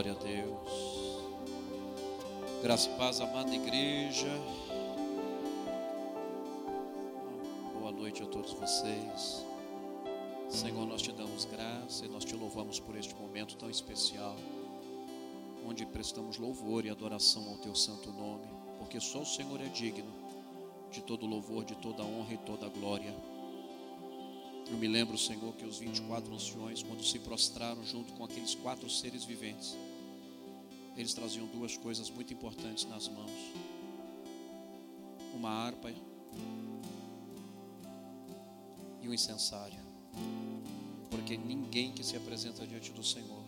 Glória a Deus. Graça e paz, amada igreja. Boa noite a todos vocês. Senhor, nós te damos graça e nós te louvamos por este momento tão especial, onde prestamos louvor e adoração ao teu santo nome, porque só o Senhor é digno de todo louvor, de toda honra e toda glória. Eu me lembro, Senhor, que os 24 anciões, quando se prostraram junto com aqueles quatro seres viventes, eles traziam duas coisas muito importantes nas mãos: uma harpa e um incensário. Porque ninguém que se apresenta diante do Senhor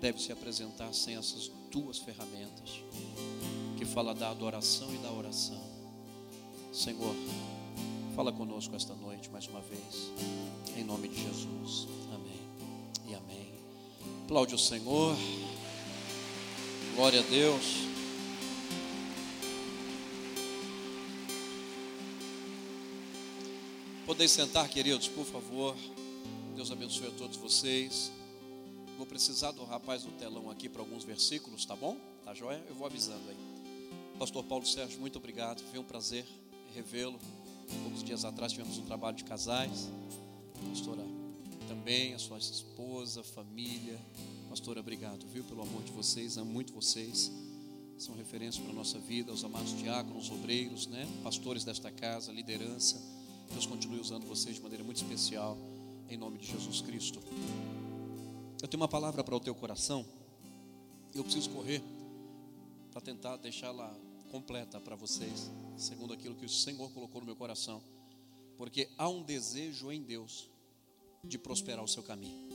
deve se apresentar sem essas duas ferramentas que fala da adoração e da oração. Senhor, Fala conosco esta noite mais uma vez, em nome de Jesus. Amém e amém. Aplaude o Senhor, glória a Deus. Podem sentar, queridos, por favor. Deus abençoe a todos vocês. Vou precisar do rapaz do telão aqui para alguns versículos, tá bom? Tá joia? Eu vou avisando aí. Pastor Paulo Sérgio, muito obrigado. Foi um prazer revê-lo poucos dias atrás tivemos um trabalho de casais. Pastora, também a sua esposa, família. Pastora, obrigado, viu, pelo amor de vocês, amo muito vocês. São referências para a nossa vida, os amados diáconos, obreiros, né? pastores desta casa, liderança. Deus continue usando vocês de maneira muito especial, em nome de Jesus Cristo. Eu tenho uma palavra para o teu coração. Eu preciso correr para tentar deixá-la completa para vocês, segundo aquilo que o Senhor colocou no meu coração, porque há um desejo em Deus de prosperar o seu caminho.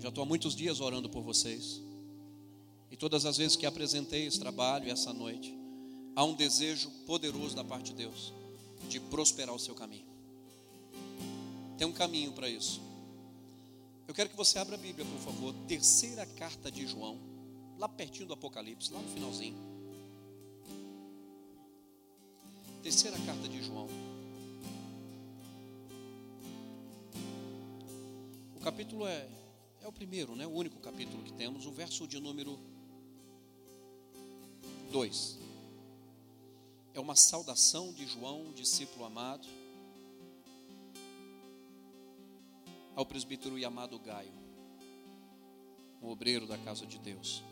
Já estou há muitos dias orando por vocês, e todas as vezes que apresentei esse trabalho essa noite, há um desejo poderoso da parte de Deus de prosperar o seu caminho. Tem um caminho para isso. Eu quero que você abra a Bíblia, por favor, terceira carta de João, lá pertinho do Apocalipse, lá no finalzinho. Terceira carta de João. O capítulo é, é o primeiro, né? o único capítulo que temos, o verso de número 2. É uma saudação de João, discípulo amado, ao presbítero amado Gaio, um obreiro da casa de Deus.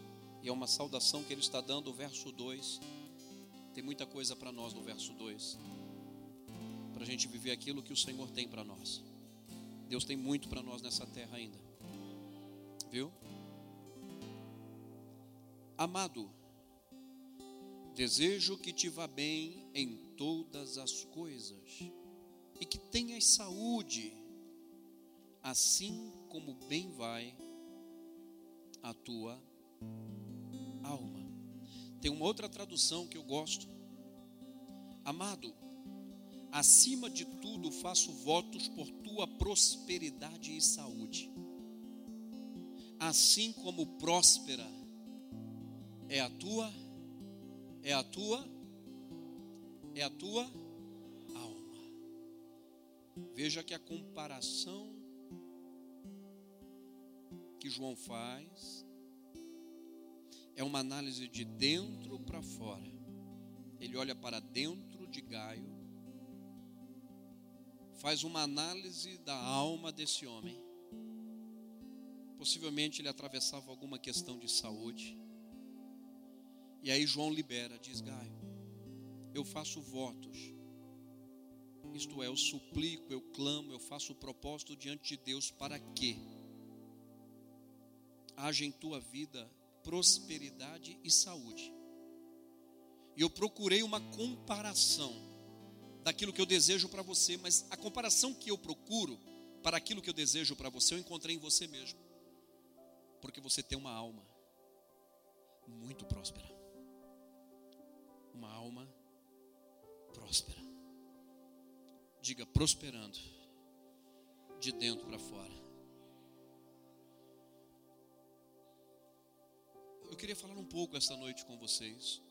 E é uma saudação que ele está dando, o verso 2 tem muita coisa para nós no verso 2. Para a gente viver aquilo que o Senhor tem para nós. Deus tem muito para nós nessa terra ainda. Viu? Amado, desejo que te vá bem em todas as coisas e que tenhas saúde, assim como bem vai a tua alma. Tem uma outra tradução que eu gosto. Amado, acima de tudo faço votos por tua prosperidade e saúde. Assim como próspera é a tua é a tua é a tua alma. Veja que a comparação que João faz é uma análise de dentro para fora. Ele olha para dentro de Gaio, faz uma análise da alma desse homem. Possivelmente ele atravessava alguma questão de saúde. E aí João libera, diz Gaio: Eu faço votos. Isto é, eu suplico, eu clamo, eu faço o propósito diante de Deus para que haja em tua vida prosperidade e saúde. E eu procurei uma comparação daquilo que eu desejo para você, mas a comparação que eu procuro para aquilo que eu desejo para você, eu encontrei em você mesmo. Porque você tem uma alma muito próspera. Uma alma próspera. Diga prosperando de dentro para fora. eu queria falar um pouco esta noite com vocês.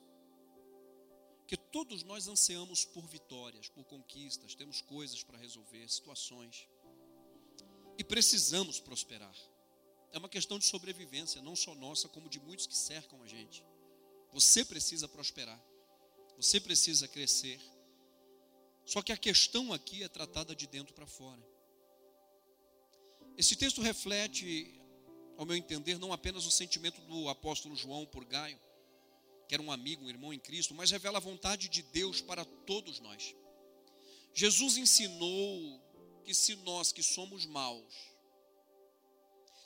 Que todos nós ansiamos por vitórias, por conquistas, temos coisas para resolver, situações. E precisamos prosperar. É uma questão de sobrevivência, não só nossa, como de muitos que cercam a gente. Você precisa prosperar, você precisa crescer. Só que a questão aqui é tratada de dentro para fora. Esse texto reflete, ao meu entender, não apenas o sentimento do apóstolo João por Gaio, que era um amigo, um irmão em Cristo, mas revela a vontade de Deus para todos nós. Jesus ensinou que se nós que somos maus,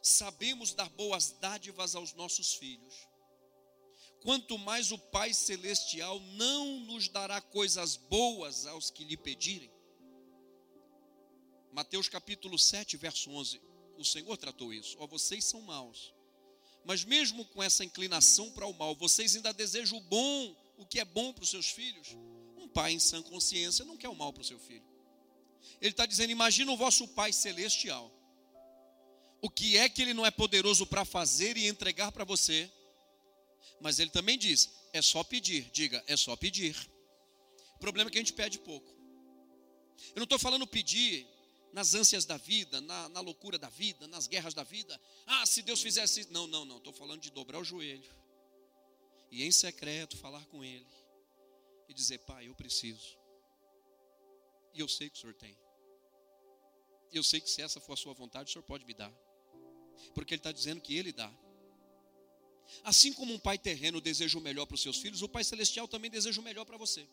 sabemos dar boas dádivas aos nossos filhos, quanto mais o Pai Celestial não nos dará coisas boas aos que lhe pedirem. Mateus capítulo 7, verso 11. O Senhor tratou isso. Ó, oh, vocês são maus. Mas mesmo com essa inclinação para o mal, vocês ainda desejam o bom, o que é bom para os seus filhos? Um pai em sã consciência não quer o mal para o seu filho. Ele está dizendo: imagina o vosso Pai celestial. O que é que ele não é poderoso para fazer e entregar para você? Mas ele também diz: é só pedir. Diga, é só pedir. O problema é que a gente pede pouco. Eu não estou falando pedir nas ânsias da vida, na, na, loucura da vida, nas guerras da vida. Ah, se Deus fizesse. Não, não, não. Estou falando de dobrar o joelho e em secreto falar com Ele e dizer: Pai, eu preciso. E eu sei que o Senhor tem. Eu sei que se essa for a sua vontade, o Senhor pode me dar. Porque Ele está dizendo que Ele dá. Assim como um pai terreno deseja o melhor para os seus filhos, o Pai Celestial também deseja o melhor para você.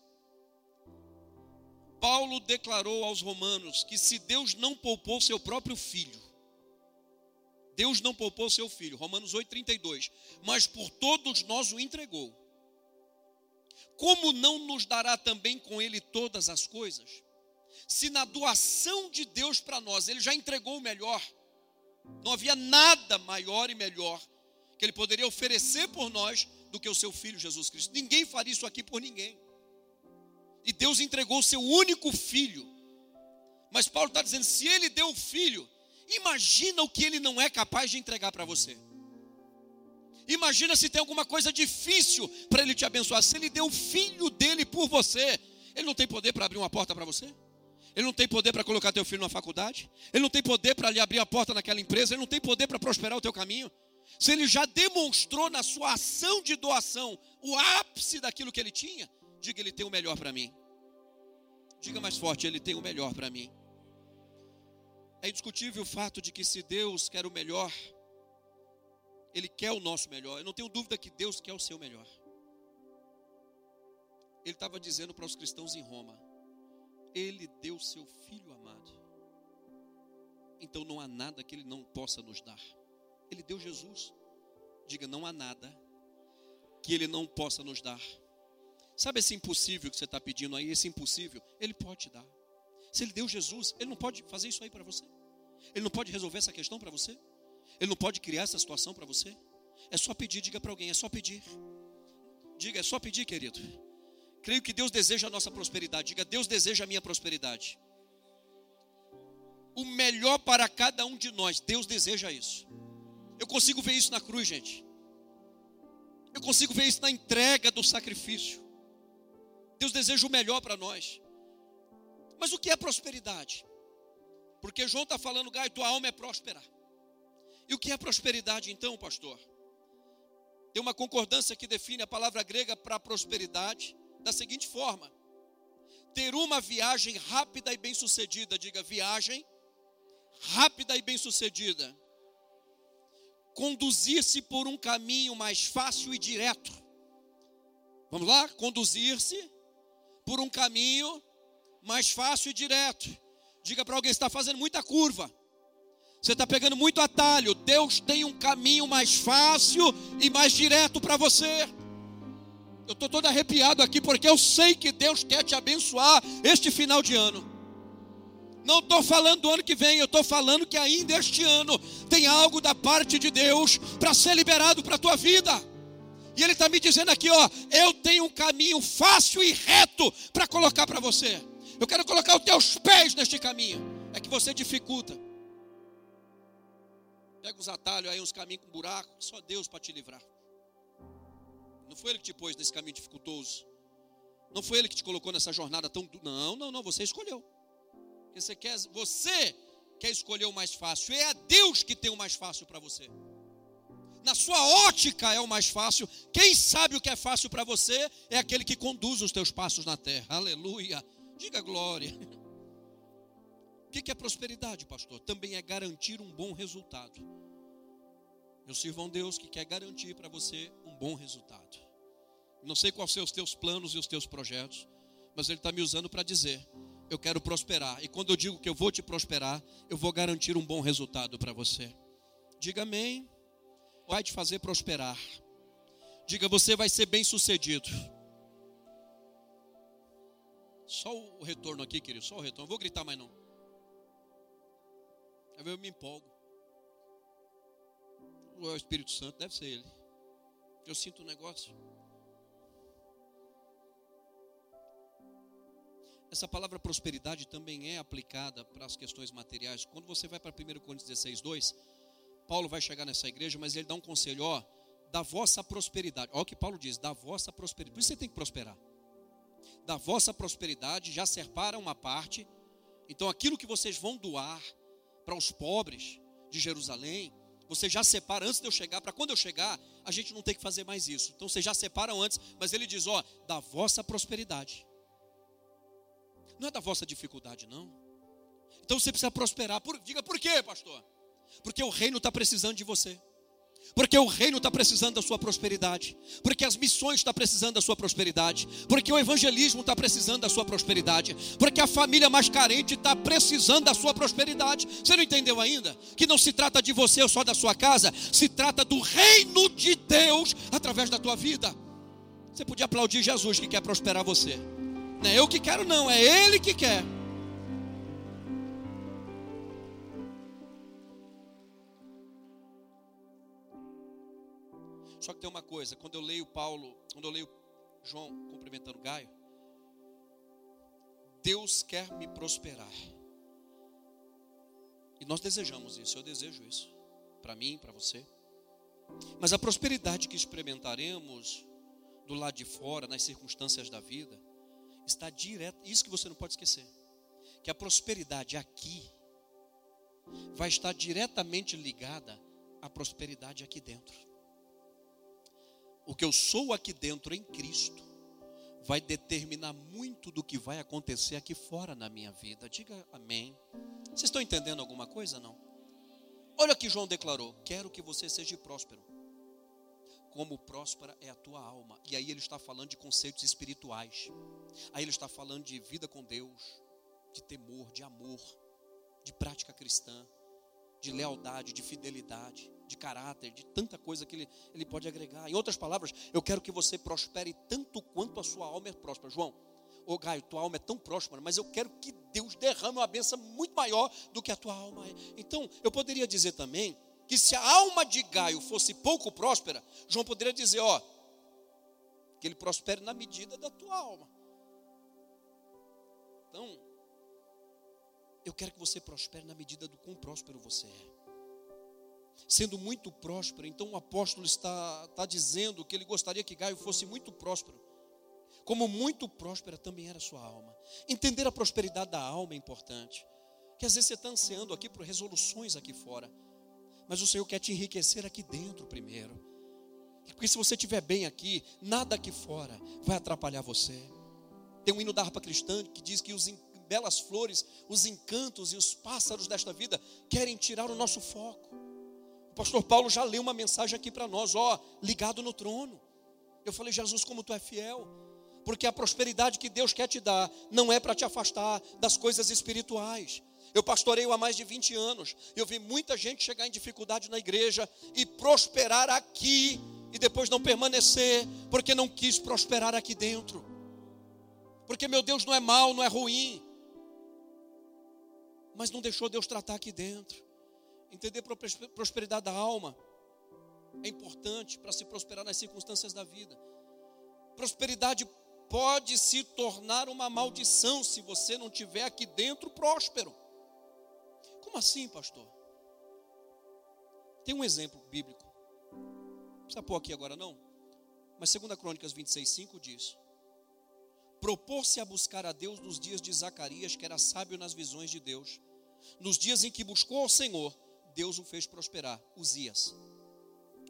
Paulo declarou aos romanos que se Deus não poupou seu próprio filho, Deus não poupou seu filho, Romanos 8,32, mas por todos nós o entregou. Como não nos dará também com ele todas as coisas? Se na doação de Deus para nós ele já entregou o melhor, não havia nada maior e melhor que ele poderia oferecer por nós do que o seu filho Jesus Cristo. Ninguém faria isso aqui por ninguém. E Deus entregou o seu único filho. Mas Paulo está dizendo: se ele deu o filho, imagina o que ele não é capaz de entregar para você. Imagina se tem alguma coisa difícil para ele te abençoar. Se ele deu o filho dele por você, ele não tem poder para abrir uma porta para você? Ele não tem poder para colocar teu filho na faculdade? Ele não tem poder para lhe abrir a porta naquela empresa? Ele não tem poder para prosperar o teu caminho? Se ele já demonstrou na sua ação de doação o ápice daquilo que ele tinha, diga ele tem o melhor para mim. Diga mais forte, ele tem o melhor para mim. É indiscutível o fato de que se Deus quer o melhor, Ele quer o nosso melhor. Eu não tenho dúvida que Deus quer o seu melhor. Ele estava dizendo para os cristãos em Roma: Ele deu seu filho amado. Então não há nada que Ele não possa nos dar. Ele deu Jesus. Diga, não há nada que Ele não possa nos dar. Sabe esse impossível que você está pedindo aí? Esse impossível, Ele pode te dar. Se Ele deu Jesus, Ele não pode fazer isso aí para você? Ele não pode resolver essa questão para você? Ele não pode criar essa situação para você? É só pedir, diga para alguém, é só pedir. Diga, é só pedir, querido. Creio que Deus deseja a nossa prosperidade. Diga, Deus deseja a minha prosperidade. O melhor para cada um de nós, Deus deseja isso. Eu consigo ver isso na cruz, gente. Eu consigo ver isso na entrega do sacrifício. Deus deseja o melhor para nós. Mas o que é prosperidade? Porque João está falando, Gai, tua alma é próspera. E o que é prosperidade então, pastor? Tem uma concordância que define a palavra grega para prosperidade da seguinte forma: ter uma viagem rápida e bem-sucedida. Diga, viagem rápida e bem-sucedida. Conduzir-se por um caminho mais fácil e direto. Vamos lá? Conduzir-se por um caminho mais fácil e direto. Diga para alguém: está fazendo muita curva. Você está pegando muito atalho. Deus tem um caminho mais fácil e mais direto para você. Eu estou todo arrepiado aqui porque eu sei que Deus quer te abençoar este final de ano. Não estou falando do ano que vem, eu estou falando que ainda este ano tem algo da parte de Deus para ser liberado para a tua vida. E Ele está me dizendo aqui, ó, eu tenho um caminho fácil e reto para colocar para você. Eu quero colocar os teus pés neste caminho. É que você dificulta. Pega os atalhos aí, uns caminhos com buraco, só Deus para te livrar. Não foi Ele que te pôs nesse caminho dificultoso. Não foi Ele que te colocou nessa jornada tão. Não, não, não, você escolheu. Porque você quer, você quer escolher o mais fácil. É a Deus que tem o mais fácil para você. na sua ótica é o mais fácil. Quem sabe o que é fácil para você é aquele que conduz os teus passos na terra. Aleluia. Diga glória. O que é prosperidade, pastor? Também é garantir um bom resultado. Eu sirvo a um Deus que quer garantir para você bom resultado. Não sei quais são os teus planos e os teus projetos, mas Ele está me usando para dizer: eu quero prosperar. E quando eu digo que eu vou te prosperar, eu vou garantir um bom resultado para você. Diga amém. Vai te fazer prosperar. Diga, você vai ser bem sucedido. Só o retorno aqui, querido, só o retorno. Não vou gritar mais não. Eu me empolgo. O Espírito Santo, deve ser ele. Eu sinto um negócio. Essa palavra prosperidade também é aplicada para as questões materiais. Quando você vai para 1 Coríntios 16, 2, Paulo vai chegar nessa igreja, mas ele dá um conselho, ó, da vossa prosperidade. Olha o que Paulo diz, da vossa prosperidade. Por isso você tem que prosperar. Da vossa prosperidade já separa uma parte. Então aquilo que vocês vão doar para os pobres de Jerusalém, você já separa antes de eu chegar, para quando eu chegar, a gente não tem que fazer mais isso. Então vocês já separam antes, mas ele diz, ó, da vossa prosperidade. Não é da vossa dificuldade, não. Então você precisa prosperar. Por, diga por quê, pastor? Porque o reino está precisando de você. Porque o reino está precisando da sua prosperidade. Porque as missões estão precisando da sua prosperidade. Porque o evangelismo está precisando da sua prosperidade. Porque a família mais carente está precisando da sua prosperidade. Você não entendeu ainda? Que não se trata de você ou só da sua casa. Se trata do reino de Deus através da tua vida. Você podia aplaudir Jesus que quer prosperar você. Não é eu que quero, não, é Ele que quer. Só que tem uma coisa, quando eu leio Paulo, quando eu leio João cumprimentando Gaio, Deus quer me prosperar. E nós desejamos isso, eu desejo isso, para mim, para você. Mas a prosperidade que experimentaremos do lado de fora, nas circunstâncias da vida, está direto, isso que você não pode esquecer, que a prosperidade aqui vai estar diretamente ligada à prosperidade aqui dentro. O que eu sou aqui dentro em Cristo vai determinar muito do que vai acontecer aqui fora na minha vida. Diga amém. Vocês estão entendendo alguma coisa não? Olha o que João declarou: Quero que você seja próspero como próspera é a tua alma. E aí ele está falando de conceitos espirituais. Aí ele está falando de vida com Deus, de temor, de amor, de prática cristã, de lealdade, de fidelidade, de caráter, de tanta coisa que ele, ele pode agregar. Em outras palavras, eu quero que você prospere tanto quanto a sua alma é próspera. João, ô Gaio, tua alma é tão próspera, mas eu quero que Deus derrame uma benção muito maior do que a tua alma é. Então, eu poderia dizer também que se a alma de Gaio fosse pouco próspera, João poderia dizer, ó, que ele prospere na medida da tua alma. Então, eu quero que você prospere na medida do quão próspero você é. Sendo muito próspero, então o apóstolo está, está dizendo que ele gostaria que Gaio fosse muito próspero. Como muito próspera também era a sua alma. Entender a prosperidade da alma é importante. Que às vezes você está ansiando aqui por resoluções aqui fora. Mas o Senhor quer te enriquecer aqui dentro primeiro. Porque se você estiver bem aqui, nada aqui fora vai atrapalhar você. Tem um hino da harpa cristã que diz que os belas flores, os encantos e os pássaros desta vida querem tirar o nosso foco. Pastor Paulo já leu uma mensagem aqui para nós, ó, ligado no trono. Eu falei, Jesus, como tu é fiel. Porque a prosperidade que Deus quer te dar não é para te afastar das coisas espirituais, eu pastoreio há mais de 20 anos. Eu vi muita gente chegar em dificuldade na igreja e prosperar aqui e depois não permanecer, porque não quis prosperar aqui dentro. Porque meu Deus não é mau, não é ruim. Mas não deixou Deus tratar aqui dentro. Entender prosperidade da alma é importante para se prosperar nas circunstâncias da vida. Prosperidade pode se tornar uma maldição se você não tiver aqui dentro próspero. Como assim, pastor? Tem um exemplo bíblico. Não precisa pôr aqui agora não. Mas 2 Crônicas 26, 5 diz: Propôs-se a buscar a Deus nos dias de Zacarias, que era sábio nas visões de Deus. Nos dias em que buscou ao Senhor, Deus o fez prosperar. Uzias.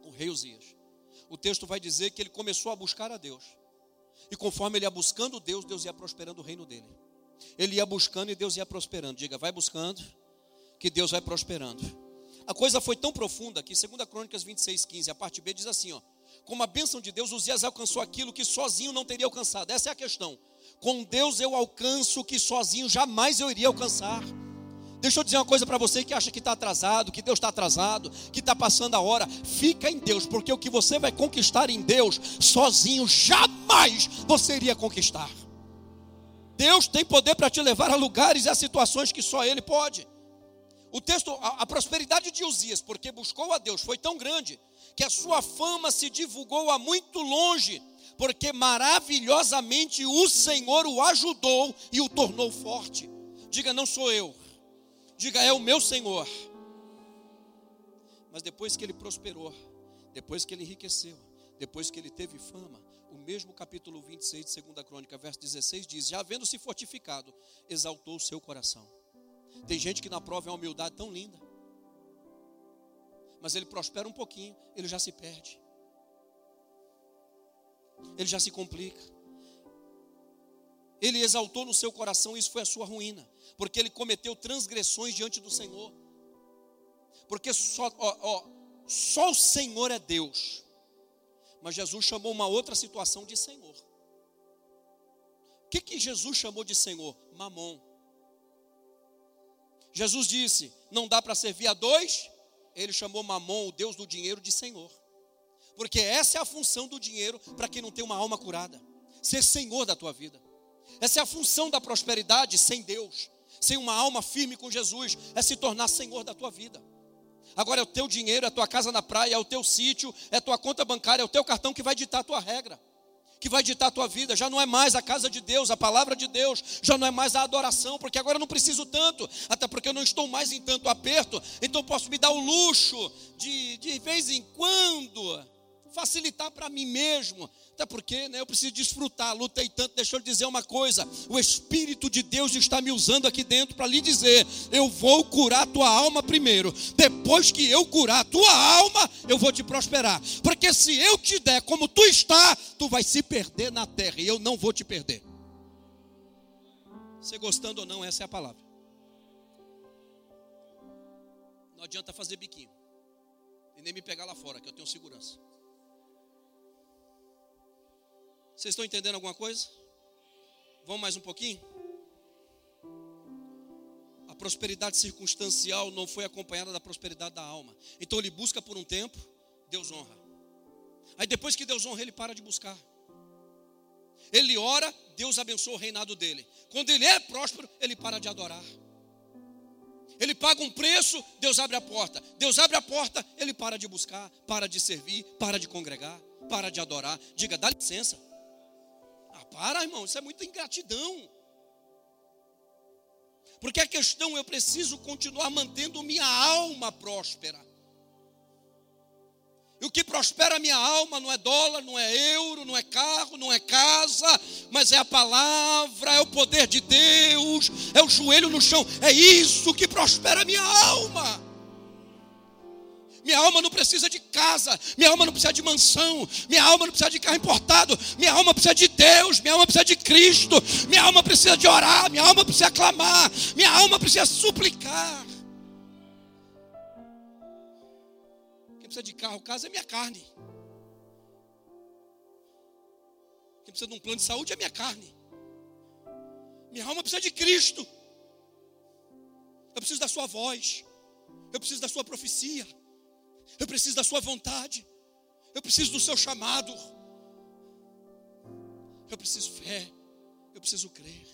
o rei Uzias. O texto vai dizer que ele começou a buscar a Deus. E conforme ele ia buscando Deus, Deus ia prosperando o reino dele. Ele ia buscando e Deus ia prosperando. Diga, vai buscando, que Deus vai prosperando. A coisa foi tão profunda que, segundo a Crônicas 26, 15, a parte B diz assim: ó, como a bênção de Deus, Uzias alcançou aquilo que sozinho não teria alcançado. Essa é a questão. Com Deus eu alcanço o que sozinho jamais eu iria alcançar. Deixa eu dizer uma coisa para você que acha que está atrasado, que Deus está atrasado, que está passando a hora. Fica em Deus, porque o que você vai conquistar em Deus, sozinho, jamais você iria conquistar. Deus tem poder para te levar a lugares e a situações que só Ele pode. O texto, a, a, prosperidade de Uzias, porque buscou a Deus, foi tão grande que a sua fama se divulgou a muito longe, porque maravilhosamente o Senhor o ajudou e o tornou forte. Diga, não sou eu. Diga, é o meu Senhor. Mas depois que ele prosperou, depois que ele enriqueceu, depois que ele teve fama, o mesmo capítulo 26 de 2 Crônica, verso 16 diz: Já havendo se fortificado, exaltou o seu coração. Tem gente que na prova é uma humildade tão linda, mas ele prospera um pouquinho, ele já se perde, ele já se complica. Ele exaltou no seu coração, isso foi a sua ruína, porque ele cometeu transgressões diante do Senhor. Porque só, ó, ó, só o Senhor é Deus. Mas Jesus chamou uma outra situação de Senhor. O que, que Jesus chamou de Senhor? Mamon. Jesus disse: não dá para servir a dois. Ele chamou Mamon, o Deus do dinheiro, de Senhor. Porque essa é a função do dinheiro para quem não tem uma alma curada. Ser Senhor da tua vida. Essa é a função da prosperidade sem Deus, sem uma alma firme com Jesus, é se tornar Senhor da tua vida. Agora é o teu dinheiro, é a tua casa na praia, é o teu sítio, é a tua conta bancária, é o teu cartão que vai ditar a tua regra, que vai ditar a tua vida. Já não é mais a casa de Deus, a palavra de Deus, já não é mais a adoração, porque agora eu não preciso tanto, até porque eu não estou mais em tanto aperto, então posso me dar o luxo de, de vez em quando, facilitar para mim mesmo, até porque né, eu preciso desfrutar, lutei tanto. Deixa eu lhe dizer uma coisa: o Espírito de Deus está me usando aqui dentro para lhe dizer: eu vou curar tua alma primeiro. Depois que eu curar tua alma, eu vou te prosperar. Porque se eu te der como tu está, tu vai se perder na terra e eu não vou te perder. Você gostando ou não, essa é a palavra. Não adianta fazer biquinho. E nem me pegar lá fora, que eu tenho segurança. Vocês estão entendendo alguma coisa? Vamos mais um pouquinho? A prosperidade circunstancial não foi acompanhada da prosperidade da alma. Então ele busca por um tempo, Deus honra. Aí depois que Deus honra, ele para de buscar. Ele ora, Deus abençoa o reinado dele. Quando ele é próspero, ele para de adorar. Ele paga um preço, Deus abre a porta. Deus abre a porta, ele para de buscar, para de servir, para de congregar, para de adorar. Diga, dá licença. Para, irmão, isso é muita ingratidão. Porque a questão, eu preciso continuar mantendo minha alma próspera. E o que prospera a minha alma não é dólar, não é euro, não é carro, não é casa, mas é a palavra, é o poder de Deus, é o joelho no chão. É isso que prospera a minha alma. Minha alma não precisa de casa, minha alma não precisa de mansão, minha alma não precisa de carro importado, minha alma precisa de Deus, minha alma precisa de Cristo, minha alma precisa de orar, minha alma precisa clamar, minha alma precisa suplicar. Quem precisa de carro, casa é minha carne. Quem precisa de um plano de saúde é minha carne. Minha alma precisa de Cristo. Eu preciso da sua voz. Eu preciso da sua profecia. Eu preciso da sua vontade. Eu preciso do seu chamado. Eu preciso fé. Eu preciso crer.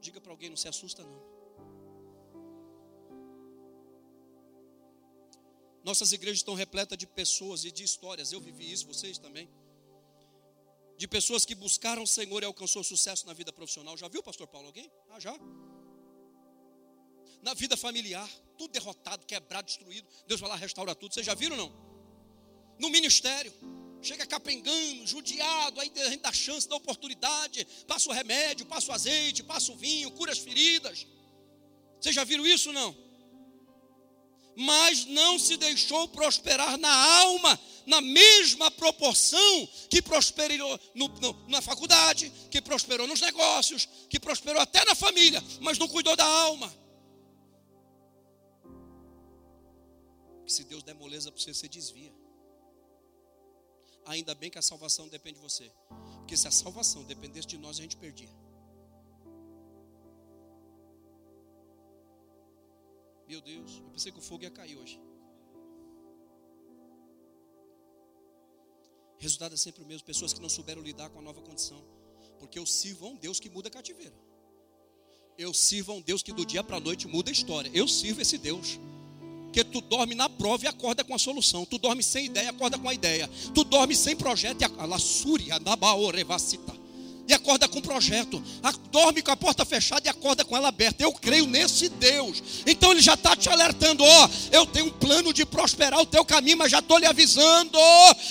Diga para alguém, não se assusta não. Nossas igrejas estão repletas de pessoas e de histórias. Eu vivi isso, vocês também. De pessoas que buscaram o Senhor e alcançou sucesso na vida profissional. Já viu, pastor Paulo? Alguém? Ah, já na vida familiar, tudo derrotado, quebrado, destruído. Deus vai lá restaura tudo. Vocês já viram não? No ministério, chega capengando, judiado, aí a gente dá chance, dá oportunidade, passa o remédio, passa o azeite, passa o vinho, cura as feridas. Vocês já viram isso não? mas não se deixou prosperar na alma, na mesma proporção que prosperou no, no, na faculdade, que prosperou nos negócios, que prosperou até na família, mas não cuidou da alma. Se Deus der moleza para você, você desvia. Ainda bem que a salvação depende de você, porque se a salvação dependesse de nós, a gente perdia. Meu Deus, eu pensei que o fogo ia cair hoje. Resultado é sempre o mesmo: pessoas que não souberam lidar com a nova condição. Porque eu sirvo a um Deus que muda cativeiro. Eu sirvo a um Deus que do dia para a noite muda a história. Eu sirvo esse Deus. Que tu dorme na prova e acorda com a solução. Tu dorme sem ideia, acorda com a ideia. Tu dorme sem projeto e acorda. E acorda com projeto. Dorme com a porta fechada e acorda com ela aberta. Eu creio nesse Deus. Então ele já está te alertando: ó, eu tenho um plano de prosperar o teu caminho, mas já estou lhe avisando.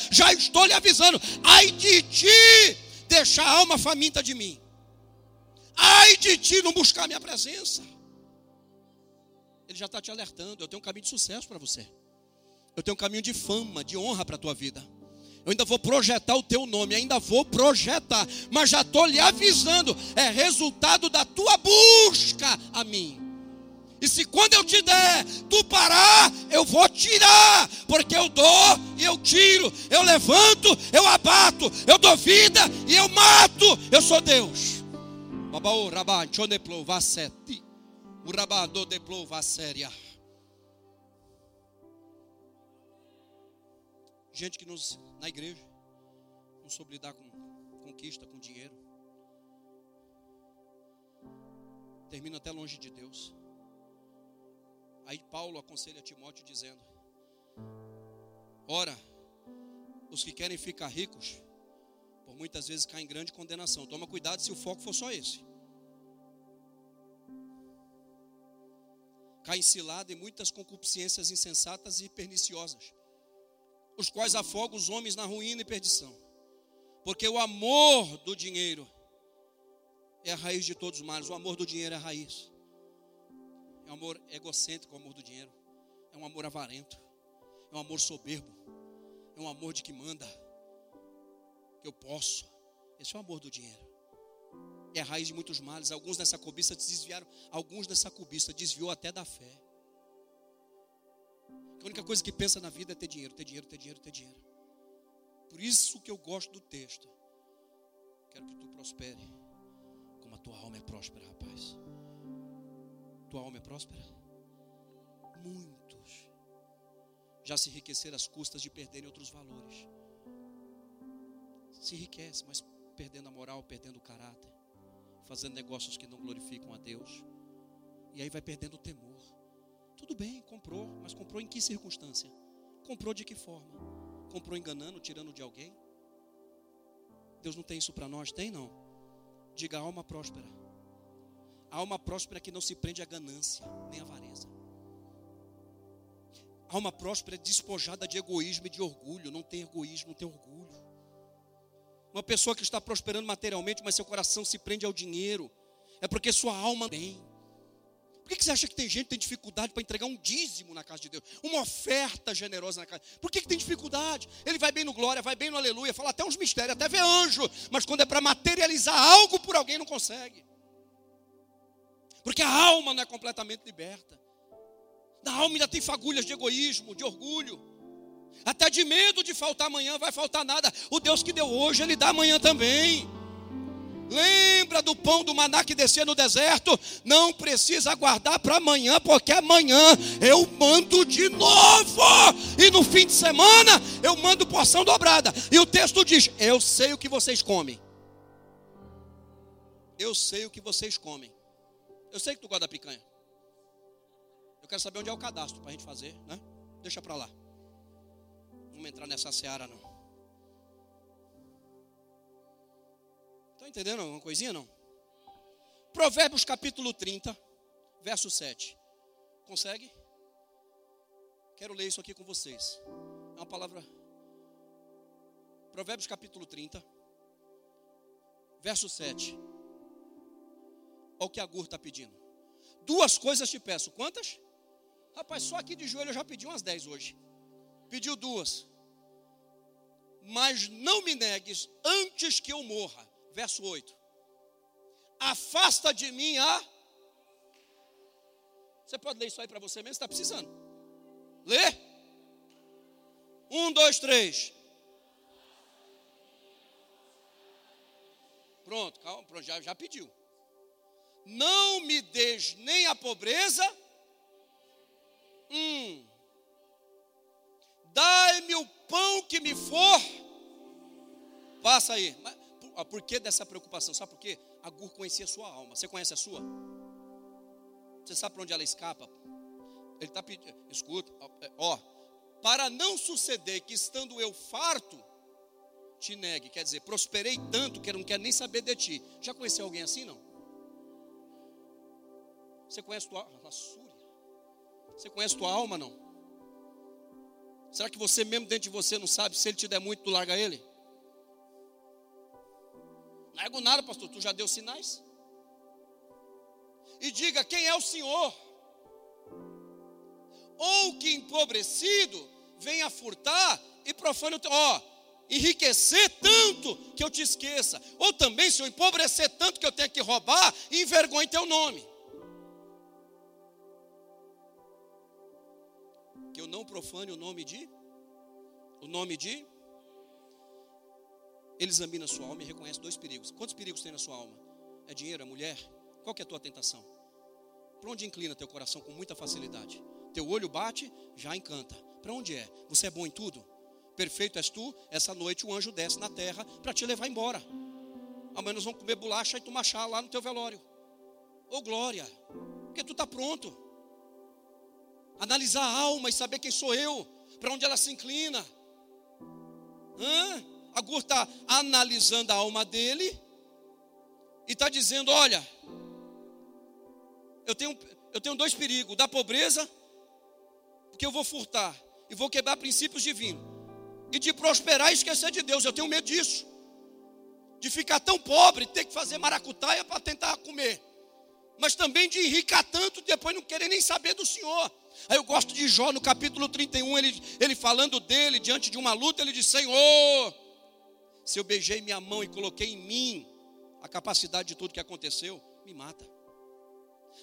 Já estou lhe avisando. Ai de ti, deixar a alma faminta de mim. Ai de ti não buscar minha presença. Ele já está te alertando. Eu tenho um caminho de sucesso para você. Eu tenho um caminho de fama, de honra para a tua vida. Eu ainda vou projetar o teu nome, ainda vou projetar, mas já estou lhe avisando, é resultado da tua busca a mim. E se quando eu te der, tu parar, eu vou tirar, porque eu dou e eu tiro, eu levanto, eu abato, eu dou vida e eu mato, eu sou Deus. Babaú, rabá, choneplo, vasseti, o rabá do deplo, vasséria. Gente que nos na igreja, não soube lidar com conquista, com dinheiro. Termina até longe de Deus. Aí Paulo aconselha Timóteo dizendo: Ora, os que querem ficar ricos, por muitas vezes caem em grande condenação. Toma cuidado se o foco for só esse. Cai cilada em muitas concupiscências insensatas e perniciosas os quais afogam os homens na ruína e perdição. Porque o amor do dinheiro é a raiz de todos os males. O amor do dinheiro é a raiz. É um amor egocêntrico, o amor do dinheiro. É um amor avarento. É um amor soberbo. É um amor de que manda. Que eu posso. Esse é o amor do dinheiro. É a raiz de muitos males. Alguns nessa cobiça desviaram. Alguns nessa cobiça desviou até da fé. A única coisa que pensa na vida é ter dinheiro, ter dinheiro, ter dinheiro, ter dinheiro. Por isso que eu gosto do texto. Quero que tu prospere, como a tua alma é próspera, rapaz. Tua alma é próspera? Muitos já se enriqueceram às custas de perderem outros valores. Se enriquece, mas perdendo a moral, perdendo o caráter, fazendo negócios que não glorificam a Deus. E aí vai perdendo o temor. Tudo bem, comprou, mas comprou em que circunstância? Comprou de que forma? Comprou enganando, tirando de alguém? Deus não tem isso para nós? Tem não. Diga alma próspera. alma próspera que não se prende à ganância, nem à avareza. alma próspera é despojada de egoísmo e de orgulho. Não tem egoísmo, não tem orgulho. Uma pessoa que está prosperando materialmente, mas seu coração se prende ao dinheiro, é porque sua alma tem. Por que você acha que tem gente que tem dificuldade para entregar um dízimo na casa de Deus? Uma oferta generosa na casa. Por que, que tem dificuldade? Ele vai bem no glória, vai bem no aleluia, fala até uns mistérios, até vê anjo, mas quando é para materializar algo por alguém, não consegue. Porque a alma não é completamente liberta. Na alma ainda tem fagulhas de egoísmo, de orgulho. Até de medo de faltar amanhã, vai faltar nada. O Deus que deu hoje, Ele dá amanhã também. Lembra do pão do maná que descia no deserto? Não precisa aguardar para amanhã, porque amanhã eu mando de novo. E no fim de semana eu mando porção dobrada. E o texto diz: Eu sei o que vocês comem. Eu sei o que vocês comem. Eu sei que tu gosta da picanha. Eu quero saber onde é o cadastro para a gente fazer, né? Deixa para lá. Vamos entrar nessa seara não. Estão entendendo alguma coisinha não? Provérbios capítulo 30, verso 7. Consegue? Quero ler isso aqui com vocês. É uma palavra. Provérbios capítulo 30, verso 7. Olha o que a Gur está pedindo. Duas coisas te peço. Quantas? Rapaz, só aqui de joelho eu já pedi umas 10 hoje. Pediu duas. Mas não me negues antes que eu morra. Verso 8. Afasta de mim a. Você pode ler isso aí para você mesmo? Está precisando. Lê. Um, dois, três. Pronto, calma, pronto, já, já pediu. Não me des nem a pobreza. Hum. Dai-me o pão que me for. Passa aí. Mas, por, por que dessa preocupação? Sabe por quê? Agur conhecia a sua alma. Você conhece a sua? Você sabe para onde ela escapa? Ele está pedindo, escuta, ó, para não suceder que estando eu farto, te negue, quer dizer, prosperei tanto que eu não quero nem saber de ti. Já conheceu alguém assim, não? Você conhece tua alma? Você conhece tua alma, não? Será que você mesmo dentro de você não sabe se ele te der muito, tu larga ele? Largo nada, pastor, tu já deu sinais? E diga quem é o Senhor. Ou que empobrecido venha furtar e profane o teu. Ó, enriquecer tanto que eu te esqueça. Ou também, se eu empobrecer tanto que eu tenho que roubar envergonhe teu nome. Eu não profane o nome de. O nome de. Ele examina a sua alma e reconhece dois perigos. Quantos perigos tem na sua alma? É dinheiro, é mulher? Qual que é a tua tentação? Para onde inclina teu coração com muita facilidade? Teu olho bate, já encanta. Para onde é? Você é bom em tudo? Perfeito és tu, essa noite o anjo desce na terra para te levar embora. Amanhã nós vamos comer bolacha e tomar chá lá no teu velório. Ô oh, glória, porque tu está pronto. Analisar a alma e saber quem sou eu, para onde ela se inclina. Hã? Agur está analisando a alma dele e está dizendo: olha, eu tenho, eu tenho dois perigos: da pobreza, porque eu vou furtar e vou quebrar princípios divinos e de prosperar e esquecer de Deus. Eu tenho medo disso. De ficar tão pobre, ter que fazer maracutaia para tentar comer. Mas também de enricar tanto, depois não querer nem saber do Senhor. Aí eu gosto de Jó, no capítulo 31, ele, ele falando dele, diante de uma luta, ele diz: Senhor, se eu beijei minha mão e coloquei em mim a capacidade de tudo que aconteceu, me mata.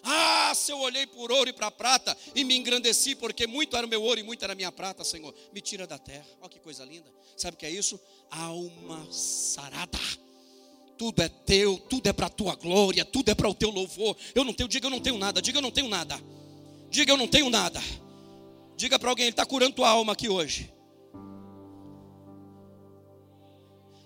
Ah, se eu olhei por ouro e para prata e me engrandeci, porque muito era o meu ouro e muito era a minha prata, Senhor, me tira da terra. Olha que coisa linda. Sabe o que é isso? Alma sarada. Tudo é teu, tudo é para a tua glória, tudo é para o teu louvor. Eu não tenho, diga eu não tenho nada, diga eu não tenho nada. Diga eu não tenho nada. Diga para alguém, ele está curando tua alma aqui hoje.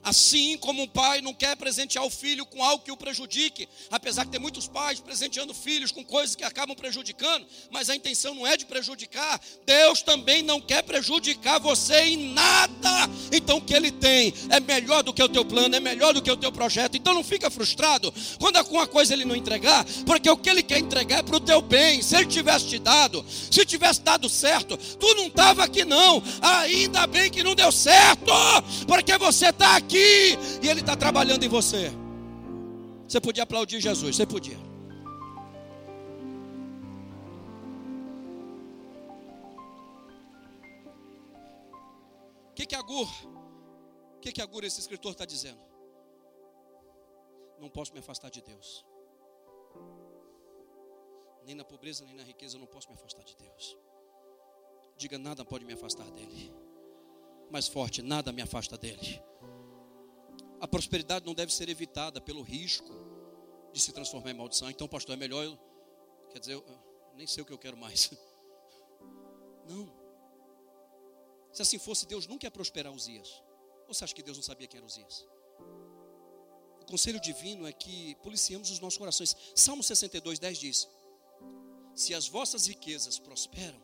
Assim como um pai não quer presentear o filho com algo que o prejudique, apesar de ter muitos pais presenteando filhos com coisas que acabam prejudicando, mas a intenção não é de prejudicar, Deus também não quer prejudicar você em nada. Então o que ele tem é melhor do que o teu plano, é melhor do que o teu projeto. Então não fica frustrado quando alguma coisa ele não entregar, porque o que ele quer entregar é para o teu bem. Se ele tivesse te dado, se tivesse dado certo, tu não estava aqui não. Ainda bem que não deu certo, porque você está aqui aqui e Ele está trabalhando em você. Você podia aplaudir Jesus, você podia. O que que Agur, o que que Agur esse escritor está dizendo? Não posso me afastar de Deus. Nem na pobreza, nem na riqueza, eu não posso me afastar de Deus. Diga, nada pode me afastar dele. Mais forte, nada me afasta dele. A prosperidade não deve ser evitada pelo risco de se transformar em maldição. Então, pastor, é melhor eu. Quer dizer, eu, nem sei o que eu quero mais. Não. Se assim fosse, Deus nunca ia prosperar Uzias. Ou você acha que Deus não sabia quem era Uzias? O conselho divino é que policiemos os nossos corações. Salmo 62, 10 diz: Se as vossas riquezas prosperam,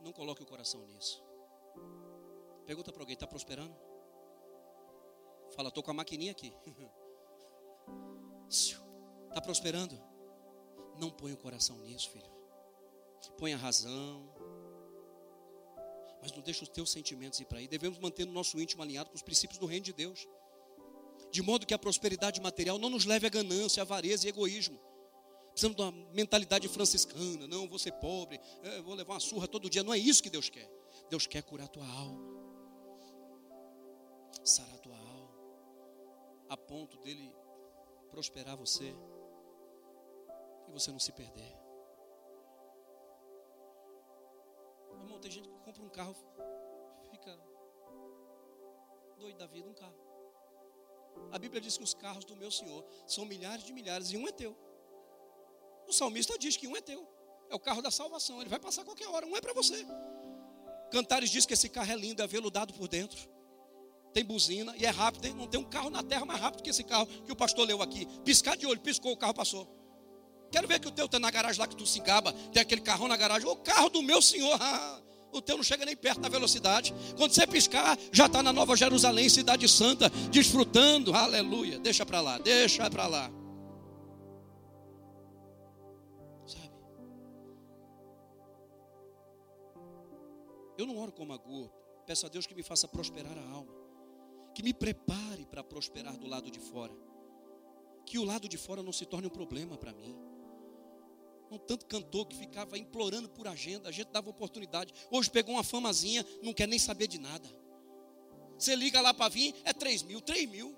não coloque o coração nisso. Pergunta para alguém: está prosperando? Fala, estou com a maquininha aqui. Está prosperando? Não põe o coração nisso, filho. Põe a razão. Mas não deixa os teus sentimentos ir para aí. Devemos manter o nosso íntimo alinhado com os princípios do reino de Deus. De modo que a prosperidade material não nos leve a ganância, avareza e egoísmo. Precisamos de uma mentalidade franciscana. Não, vou ser pobre, é, vou levar uma surra todo dia. Não é isso que Deus quer. Deus quer curar tua alma, sarar tua alma, a ponto dele prosperar você e você não se perder. Irmão, tem gente que compra um carro, fica doido da vida, um carro. A Bíblia diz que os carros do meu Senhor são milhares de milhares e um é teu. O salmista diz que um é teu. É o carro da salvação. Ele vai passar qualquer hora. Um é para você. Cantares diz que esse carro é lindo, é veludado por dentro. Tem buzina e é rápido. Não tem um carro na terra mais rápido que esse carro que o pastor leu aqui. Piscar de olho, piscou, o carro passou. Quero ver que o teu está na garagem lá que tu se engaba. Tem aquele carrão na garagem. O carro do meu senhor. o teu não chega nem perto da velocidade. Quando você piscar, já está na Nova Jerusalém, cidade santa, desfrutando. Aleluia. Deixa para lá, deixa para lá. Eu não oro com amargura. Peço a Deus que me faça prosperar a alma. Que me prepare para prosperar do lado de fora. Que o lado de fora não se torne um problema para mim. Um tanto cantor que ficava implorando por agenda, a gente dava oportunidade. Hoje pegou uma famazinha, não quer nem saber de nada. Você liga lá para vir, é 3 mil, 3 mil.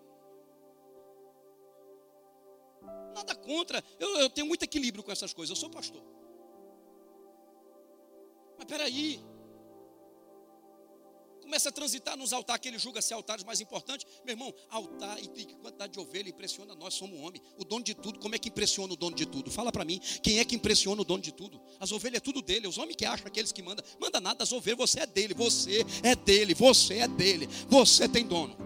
Nada contra. Eu, eu tenho muito equilíbrio com essas coisas. Eu sou pastor. Mas peraí, começa a transitar nos altares que ele julga ser altares mais importantes. Meu irmão, altar e quantidade de ovelha impressiona nós, somos um homem. O dono de tudo, como é que impressiona o dono de tudo? Fala para mim, quem é que impressiona o dono de tudo? As ovelhas é tudo dele, os homens que acham aqueles que mandam. Manda nada, as ovelhas, você é dele, você é dele, você é dele, você tem dono.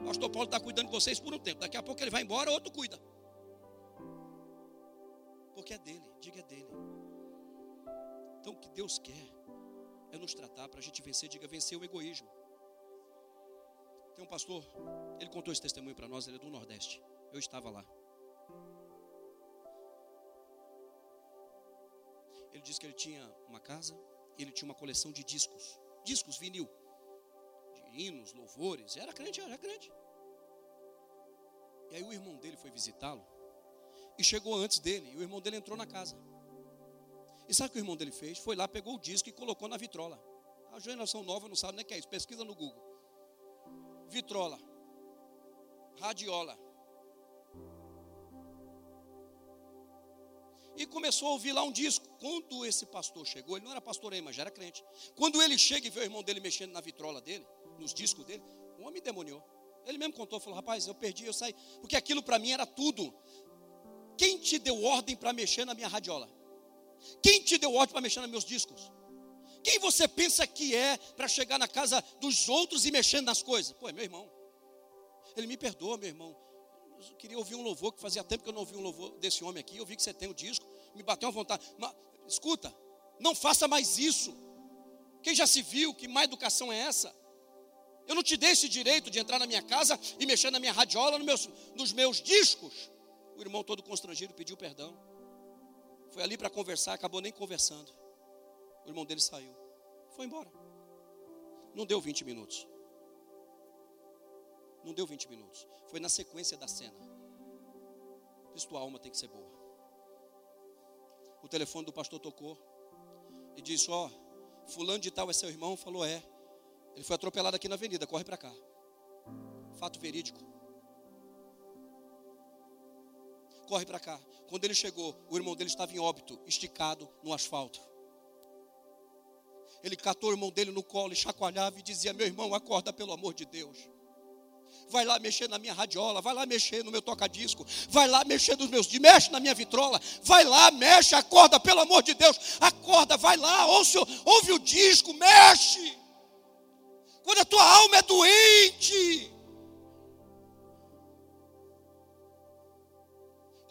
O pastor Paulo está cuidando de vocês por um tempo, daqui a pouco ele vai embora, outro cuida. Porque é dele, diga é dele. Então o que Deus quer é nos tratar para a gente vencer, diga vencer o egoísmo. Tem um pastor, ele contou esse testemunho para nós, ele é do Nordeste. Eu estava lá. Ele disse que ele tinha uma casa, ele tinha uma coleção de discos, discos vinil, de hinos, louvores. Era crente, era crente. E aí o irmão dele foi visitá-lo e chegou antes dele. E o irmão dele entrou na casa. E sabe o que o irmão dele fez? Foi lá, pegou o disco e colocou na vitrola. A geração nova não sabe nem o que é isso. Pesquisa no Google. Vitrola. Radiola. E começou a ouvir lá um disco. Quando esse pastor chegou, ele não era pastor aí, mas já era crente. Quando ele chega e vê o irmão dele mexendo na vitrola dele, nos discos dele, o homem demoniou. Ele mesmo contou, falou: Rapaz, eu perdi, eu saí. Porque aquilo para mim era tudo. Quem te deu ordem para mexer na minha radiola? Quem te deu ordem para mexer nos meus discos? Quem você pensa que é para chegar na casa dos outros e mexendo nas coisas? Pô, é meu irmão. Ele me perdoa, meu irmão. Eu queria ouvir um louvor, que fazia tempo que eu não ouvi um louvor desse homem aqui. Eu vi que você tem o disco, me bateu uma vontade. Mas, escuta, não faça mais isso. Quem já se viu, que má educação é essa? Eu não te dei esse direito de entrar na minha casa e mexer na minha radiola, nos meus, nos meus discos. O irmão todo constrangido pediu perdão. Foi ali para conversar, acabou nem conversando. O irmão dele saiu. Foi embora. Não deu 20 minutos. Não deu 20 minutos. Foi na sequência da cena. Por isso tua alma tem que ser boa. O telefone do pastor tocou e disse: Ó, oh, fulano de tal é seu irmão? Falou: É. Ele foi atropelado aqui na avenida, corre para cá. Fato verídico. Corre para cá. Quando ele chegou, o irmão dele estava em óbito, esticado no asfalto. Ele catou o irmão dele no colo e chacoalhava e dizia: Meu irmão, acorda pelo amor de Deus. Vai lá mexer na minha radiola, vai lá mexer no meu toca-disco, vai lá mexer nos meus, mexe na minha vitrola, vai lá, mexe, acorda, pelo amor de Deus, acorda, vai lá, ouve, ouve o disco, mexe. Quando a tua alma é doente,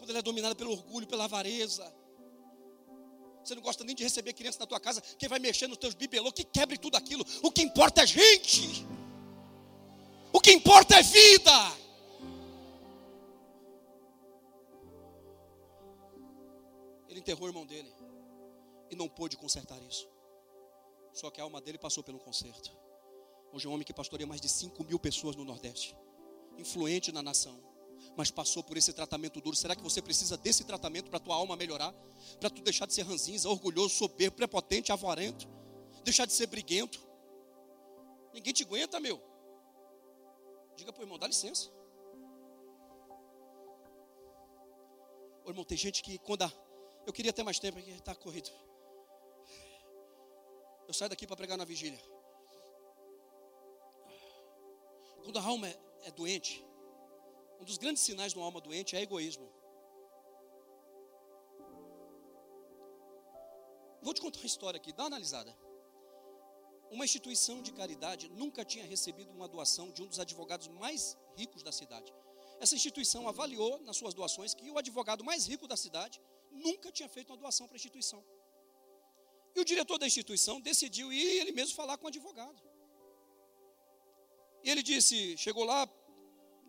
quando ela é dominada pelo orgulho, pela avareza. Você não gosta nem de receber criança na tua casa, quem vai mexer nos teus bibelô, que quebre tudo aquilo. O que importa é gente. O que importa é vida. Ele enterrou o irmão dele e não pôde consertar isso. Só que a alma dele passou pelo conserto. Hoje é um homem que pastoreia mais de 5 mil pessoas no Nordeste, influente na nação mas passou por esse tratamento duro. Será que você precisa desse tratamento para tua alma melhorar? Para tu deixar de ser ranzinza, orgulhoso, soberbo, prepotente, avarento, deixar de ser briguento? Ninguém te aguenta, meu. Diga para o irmão, dá licença. Ô, irmão, tem gente que quando a... eu queria ter mais tempo, aqui está corrido. Eu saio daqui para pregar na vigília. Quando a alma é, é doente, um dos grandes sinais de uma alma doente é egoísmo. Vou te contar uma história aqui, dá uma analisada. Uma instituição de caridade nunca tinha recebido uma doação de um dos advogados mais ricos da cidade. Essa instituição avaliou nas suas doações que o advogado mais rico da cidade nunca tinha feito uma doação para a instituição. E o diretor da instituição decidiu ir ele mesmo falar com o advogado. E ele disse, chegou lá,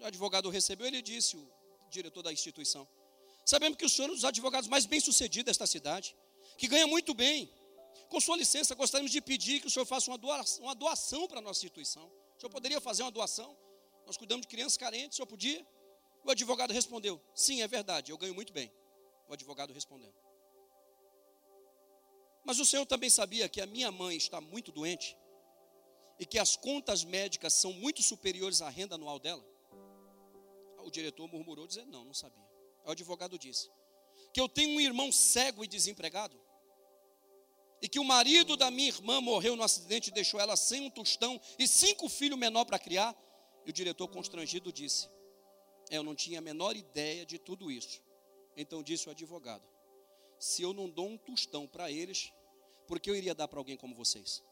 o advogado recebeu, ele disse, o diretor da instituição, sabemos que o senhor é um dos advogados mais bem-sucedidos desta cidade, que ganha muito bem. Com sua licença, gostaríamos de pedir que o senhor faça uma doação, uma doação para a nossa instituição. O senhor poderia fazer uma doação? Nós cuidamos de crianças carentes, o senhor podia? O advogado respondeu: Sim, é verdade, eu ganho muito bem. O advogado respondeu. Mas o senhor também sabia que a minha mãe está muito doente e que as contas médicas são muito superiores à renda anual dela? O diretor murmurou, dizendo: Não, não sabia. O advogado disse: Que eu tenho um irmão cego e desempregado, e que o marido da minha irmã morreu no acidente e deixou ela sem um tostão e cinco filhos menor para criar. E o diretor, constrangido, disse: Eu não tinha a menor ideia de tudo isso. Então disse o advogado: Se eu não dou um tostão para eles, por que eu iria dar para alguém como vocês?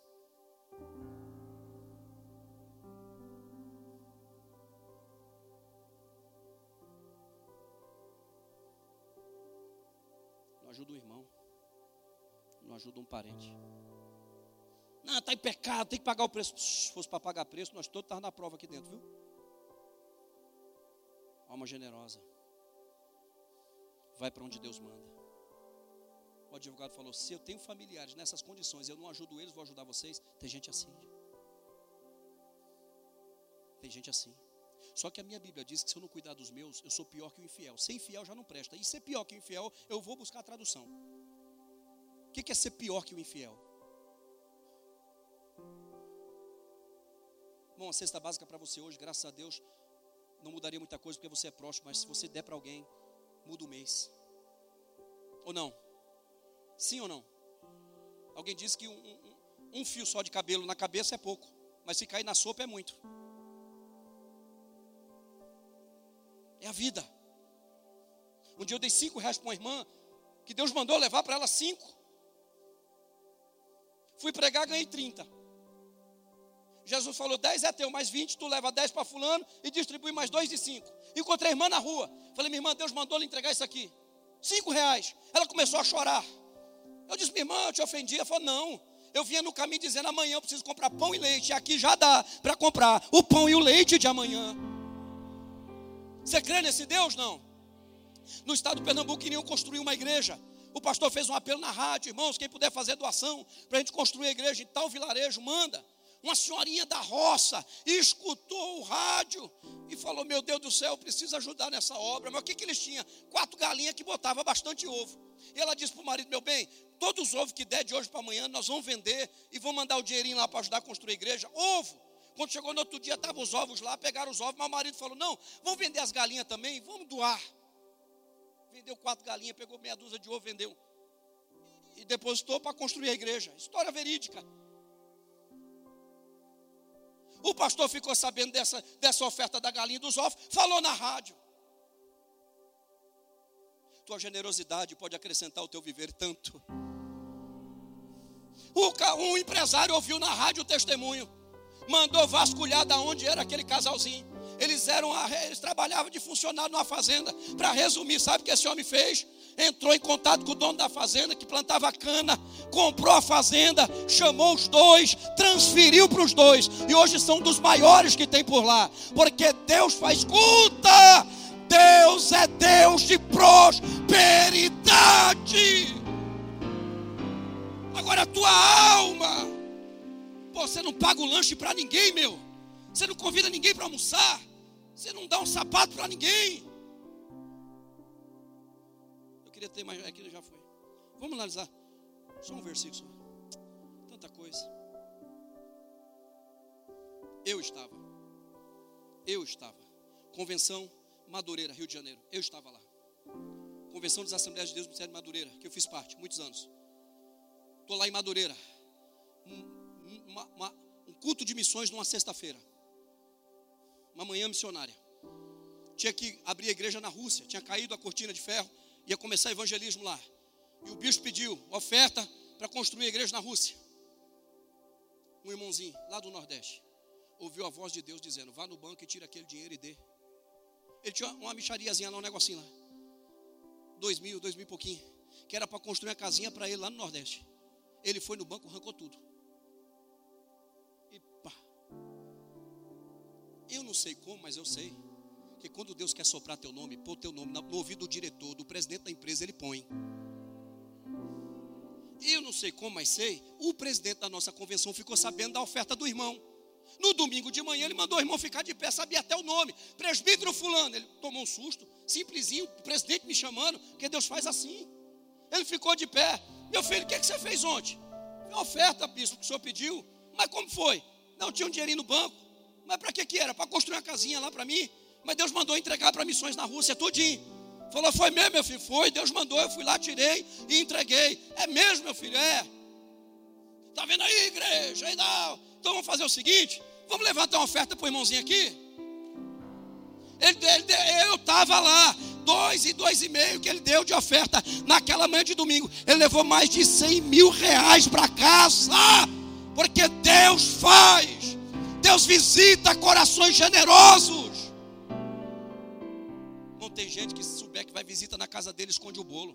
Não ajuda um parente. Não, está em pecado, tem que pagar o preço. Se fosse para pagar preço, nós todos estávamos na prova aqui dentro, viu? Alma generosa. Vai para onde Deus manda. O advogado falou: se eu tenho familiares nessas condições, eu não ajudo eles, vou ajudar vocês. Tem gente assim. Tem gente assim. Só que a minha Bíblia diz que se eu não cuidar dos meus, eu sou pior que o infiel. Ser infiel já não presta. E ser pior que o infiel, eu vou buscar a tradução. O que é ser pior que o infiel? Bom, a cesta básica para você hoje, graças a Deus, não mudaria muita coisa porque você é próximo, mas se você der para alguém, muda o mês. Ou não? Sim ou não? Alguém disse que um, um, um fio só de cabelo na cabeça é pouco, mas se cair na sopa é muito. É a vida. Um dia eu dei cinco reais para uma irmã, que Deus mandou levar para ela cinco. Fui pregar, ganhei 30. Jesus falou: 10 é teu, mais 20, tu leva 10 para fulano e distribui mais dois de cinco. Encontrei a irmã na rua. Falei, minha irmã, Deus mandou lhe entregar isso aqui. Cinco reais. Ela começou a chorar. Eu disse, minha irmã, eu te ofendi. Ela falou, não. Eu vinha no caminho dizendo, amanhã eu preciso comprar pão e leite. E aqui já dá para comprar o pão e o leite de amanhã. Você crê nesse Deus? Não. No estado de Pernambuco queriam construir uma igreja. O pastor fez um apelo na rádio, irmãos, quem puder fazer doação para a gente construir a igreja em tal vilarejo, manda. Uma senhorinha da roça escutou o rádio e falou: Meu Deus do céu, preciso ajudar nessa obra. Mas o que, que eles tinham? Quatro galinhas que botavam bastante ovo. E ela disse para o marido: Meu bem, todos os ovos que der de hoje para amanhã, nós vamos vender e vamos mandar o dinheirinho lá para ajudar a construir a igreja. Ovo. Quando chegou no outro dia, estavam os ovos lá, pegaram os ovos, mas o marido falou: Não, vamos vender as galinhas também, vamos doar. Vendeu quatro galinhas, pegou meia dúzia de ovo, vendeu. E depositou para construir a igreja. História verídica. O pastor ficou sabendo dessa, dessa oferta da galinha dos ovos, falou na rádio. Tua generosidade pode acrescentar o teu viver tanto. Um empresário ouviu na rádio o testemunho mandou vasculhar da onde era aquele casalzinho. Eles eram, eles trabalhavam de funcionário numa fazenda. Para resumir, sabe o que esse homem fez? Entrou em contato com o dono da fazenda que plantava cana, comprou a fazenda, chamou os dois, transferiu para os dois e hoje são dos maiores que tem por lá, porque Deus faz escuta. Deus é Deus de prosperidade. Agora a tua alma Pô, você não paga o lanche para ninguém, meu. Você não convida ninguém para almoçar. Você não dá um sapato para ninguém. queria ter mais, aquilo já foi. Vamos analisar. Só um versículo. Só. Tanta coisa. Eu estava. Eu estava. Convenção Madureira, Rio de Janeiro. Eu estava lá. Convenção das Assembleias de Deus do Ministério de Madureira, que eu fiz parte, muitos anos. Estou lá em Madureira. Um, uma, uma, um culto de missões numa sexta-feira. Uma manhã missionária. Tinha que abrir a igreja na Rússia. Tinha caído a cortina de ferro. Ia começar evangelismo lá. E o bispo pediu oferta para construir a igreja na Rússia. Um irmãozinho lá do Nordeste ouviu a voz de Deus dizendo: Vá no banco e tira aquele dinheiro e dê. Ele tinha uma michariazinha lá, um negocinho lá. Dois mil, dois mil e pouquinho. Que era para construir uma casinha para ele lá no Nordeste. Ele foi no banco, arrancou tudo. Eu não sei como, mas eu sei. Que quando Deus quer soprar teu nome, pôr teu nome no ouvido do diretor, do presidente da empresa, ele põe. Eu não sei como, mas sei. O presidente da nossa convenção ficou sabendo da oferta do irmão. No domingo de manhã, ele mandou o irmão ficar de pé, sabia até o nome. Presbítero Fulano. Ele tomou um susto, simplesinho, o presidente me chamando, porque Deus faz assim. Ele ficou de pé. Meu filho, o que, é que você fez ontem? Foi oferta, bispo, que o senhor pediu. Mas como foi? Não tinha um dinheirinho no banco. Mas para que, que era? Para construir uma casinha lá para mim. Mas Deus mandou entregar para missões na Rússia, tudinho. Falou, foi mesmo, meu filho? Foi, Deus mandou, eu fui lá, tirei e entreguei. É mesmo, meu filho? É. Está vendo aí, igreja? Então vamos fazer o seguinte: vamos levantar uma oferta para o irmãozinho aqui? Ele, ele, eu estava lá, dois e dois e meio que ele deu de oferta naquela manhã de domingo. Ele levou mais de cem mil reais para casa, porque Deus faz, Deus visita corações generosos. Não tem gente que se souber que vai visita na casa dele esconde o bolo.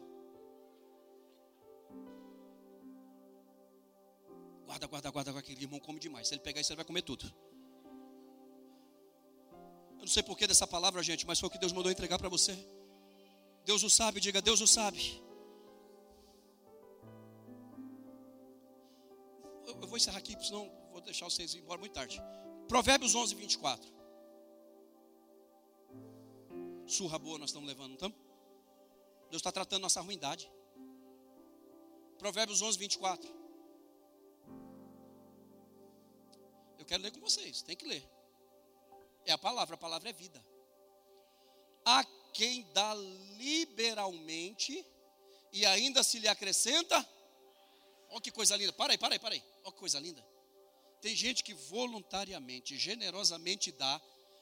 Guarda, guarda, guarda, guarda, aquele irmão come demais. Se ele pegar isso, ele vai comer tudo. Eu não sei porquê dessa palavra, gente, mas foi o que Deus mandou entregar para você. Deus o sabe, diga, Deus o sabe. Eu vou encerrar aqui, senão vou deixar vocês ir embora muito tarde. Provérbios 11, 24. Surra boa nós estamos levando, não estamos? Deus está tratando nossa ruindade. Provérbios 11, 24. quero ler com vocês, tem que ler. É a palavra, a palavra é vida. A quem dá liberalmente e ainda se lhe acrescenta. Olha que coisa linda. Para aí, para aí, para aí. Olha que coisa linda. Tem gente que voluntariamente, generosamente dá.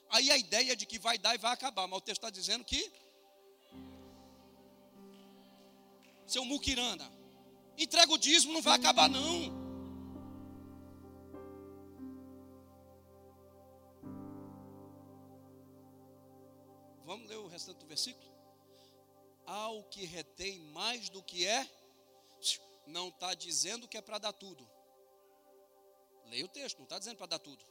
Aí a ideia de que vai dar e vai acabar. Mas o texto está dizendo que. Seu muquirana. Entrega o dízimo, não vai acabar, não. Vamos ler o restante do versículo? Ao que retém mais do que é, não está dizendo que é para dar tudo. Leia o texto, não está dizendo para dar tudo.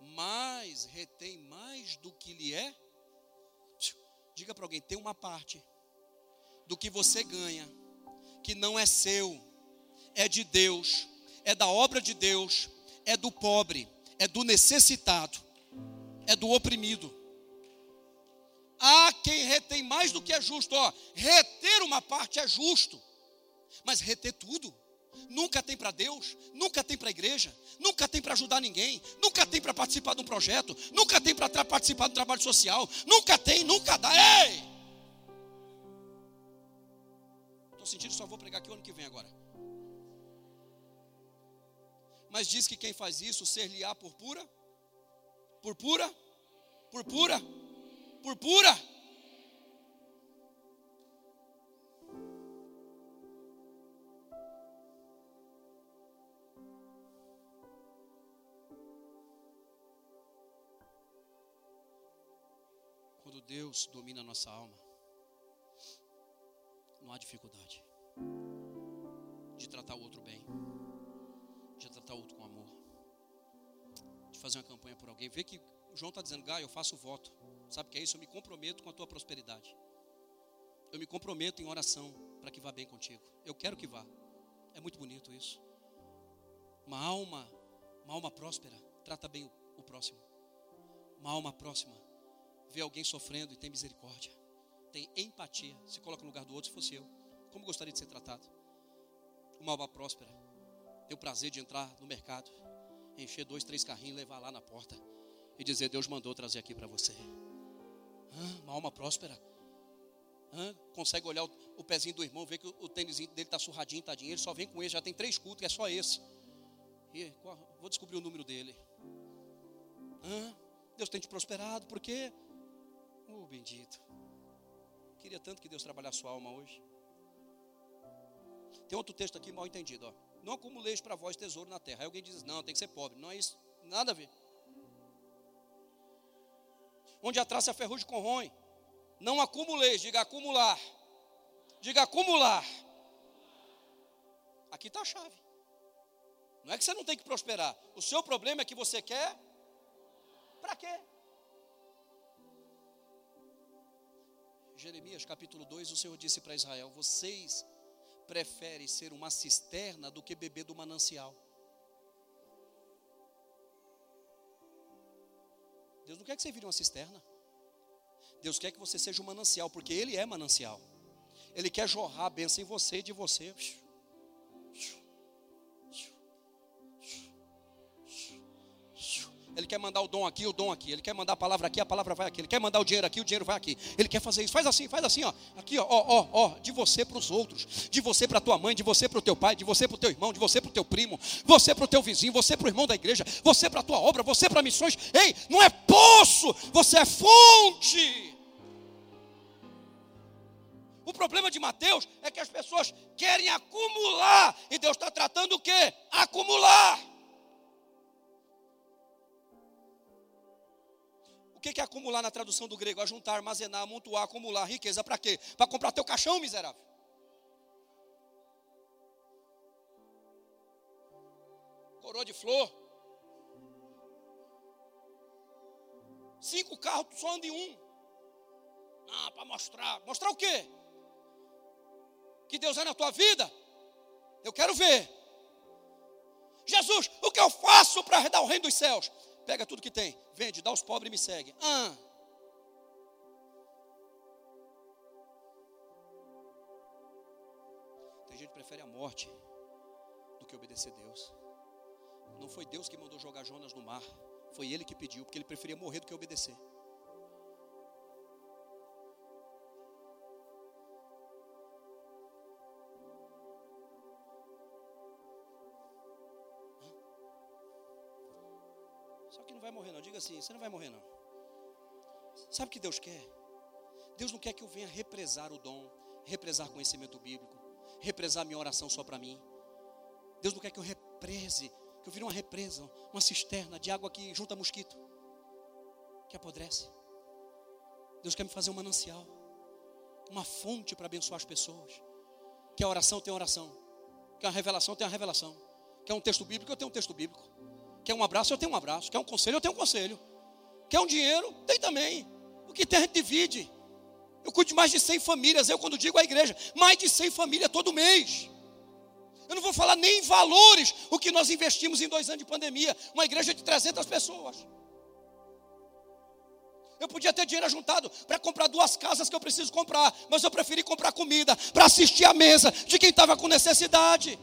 Mas retém mais do que lhe é. Diga para alguém: tem uma parte do que você ganha, que não é seu, é de Deus, é da obra de Deus, é do pobre, é do necessitado, é do oprimido. Há quem retém mais do que é justo. Ó, reter uma parte é justo, mas reter tudo nunca tem para Deus, nunca tem para a igreja, nunca tem para ajudar ninguém, nunca tem para participar de um projeto, nunca tem para participar do trabalho social, nunca tem, nunca dá. Ei! Estou sentindo, só vou pregar aqui o ano que vem agora. Mas diz que quem faz isso ser-lhe-á por pura, por pura, por pura pura. Deus domina a nossa alma, não há dificuldade de tratar o outro bem, de tratar o outro com amor, de fazer uma campanha por alguém. Vê que João está dizendo, Gaio, eu faço voto. Sabe o que é isso? Eu me comprometo com a tua prosperidade. Eu me comprometo em oração para que vá bem contigo. Eu quero que vá. É muito bonito isso. Uma alma, uma alma próspera, trata bem o próximo. Uma alma próxima, vê alguém sofrendo e tem misericórdia. tem empatia, se coloca no lugar do outro, se fosse eu, como gostaria de ser tratado? Uma alma próspera, ter o prazer de entrar no mercado, encher dois, três carrinhos, levar lá na porta e dizer: Deus mandou trazer aqui para você. Uma alma próspera. Consegue olhar o, o, pezinho do irmão, ver que o, o tênis dele está surradinho, tadinho. Ele só vem com ele, já tem três cultos, é só esse. E, qual, vou descobrir o número dele. Deus tem te prosperado, porque, oh bendito. Queria tanto que Deus trabalhasse sua alma hoje. Tem outro texto aqui mal entendido, ó. Não acumuleis para vós tesouro na terra. Aí alguém diz, não, tem que ser pobre. Não é isso, nada a ver. Onde a traça a ferrugem corroem. Não acumuleis, diga acumular. Diga acumular. Aqui está a chave. Não é que você não tem que prosperar. O seu problema é que você quer. Para quê? Jeremias capítulo 2, o Senhor disse para Israel: Vocês preferem ser uma cisterna do que beber do manancial. Deus não quer que você vire uma cisterna. Deus quer que você seja um manancial, porque Ele é manancial. Ele quer jorrar a bênção em você e de você. Ele quer mandar o dom aqui, o dom aqui. Ele quer mandar a palavra aqui, a palavra vai aqui. Ele quer mandar o dinheiro aqui, o dinheiro vai aqui. Ele quer fazer isso. Faz assim, faz assim, ó. Aqui, ó, ó, ó. De você para os outros. De você para tua mãe, de você para o teu pai, de você para o teu irmão, de você para o teu primo, você para o teu vizinho, você para o irmão da igreja, você para a tua obra, você para missões. Ei, não é poço, você é fonte. O problema de Mateus é que as pessoas querem acumular. E Deus está tratando o quê? Acumular. O que é acumular na tradução do grego? Ajuntar, armazenar, amontoar, acumular. Riqueza para quê? Para comprar teu caixão, miserável. Coroa de flor. Cinco carros, só anda em um. Ah, para mostrar. Mostrar o quê? Que Deus é na tua vida? Eu quero ver. Jesus, o que eu faço para herdar o reino dos céus? Pega tudo que tem, vende, dá aos pobres e me segue. Ah. Tem gente que prefere a morte do que obedecer a Deus. Não foi Deus que mandou jogar Jonas no mar, foi ele que pediu, porque ele preferia morrer do que obedecer. Vai morrer não. Diga assim, você não vai morrer não. Sabe o que Deus quer? Deus não quer que eu venha represar o dom, represar conhecimento bíblico, represar minha oração só para mim. Deus não quer que eu represe, que eu vire uma represa, uma cisterna de água que junta mosquito, que apodrece. Deus quer me fazer um manancial, uma fonte para abençoar as pessoas. Que a oração tem oração, que a revelação tem a revelação, que é um texto bíblico, eu tenho um texto bíblico. Quer um abraço? Eu tenho um abraço. Quer um conselho? Eu tenho um conselho. Quer um dinheiro? Tem também. O que tem a gente divide. Eu cuido de mais de 100 famílias. Eu, quando digo a igreja, mais de 100 famílias todo mês. Eu não vou falar nem em valores o que nós investimos em dois anos de pandemia. Uma igreja de 300 pessoas. Eu podia ter dinheiro ajuntado para comprar duas casas que eu preciso comprar, mas eu preferi comprar comida para assistir à mesa de quem estava com necessidade.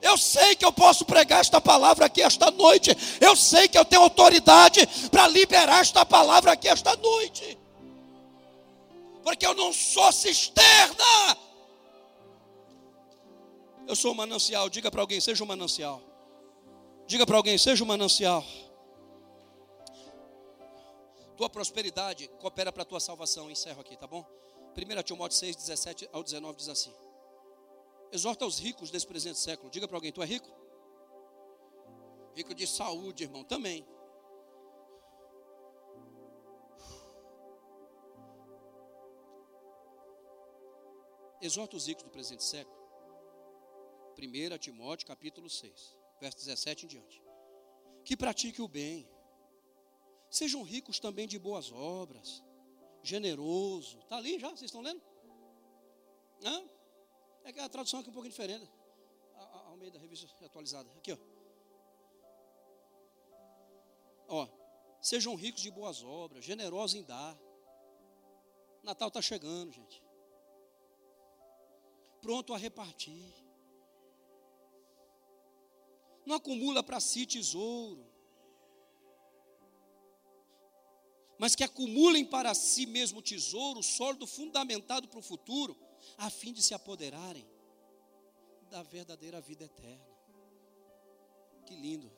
Eu sei que eu posso pregar esta palavra aqui esta noite. Eu sei que eu tenho autoridade para liberar esta palavra aqui esta noite. Porque eu não sou cisterna. Eu sou um manancial. Diga para alguém, seja um manancial. Diga para alguém, seja um manancial. Tua prosperidade coopera para a tua salvação. Encerro aqui, tá bom? 1 Timóteo 6, 17 ao 19 diz assim. Exorta os ricos desse presente século. Diga para alguém: tu é rico? Rico de saúde, irmão, também. Exorta os ricos do presente século. 1 Timóteo capítulo 6, verso 17 em diante. Que pratique o bem. Sejam ricos também de boas obras. Generoso. Está ali já? Vocês estão lendo? Hã? É que a tradução aqui é um pouco diferente. Ao meio da revista atualizada. Aqui, ó. Ó. Sejam ricos de boas obras, generosos em dar. Natal está chegando, gente. Pronto a repartir. Não acumula para si tesouro. Mas que acumulem para si mesmo tesouro, sólido, fundamentado para o futuro, a fim de se apoderarem da verdadeira vida eterna. Que lindo.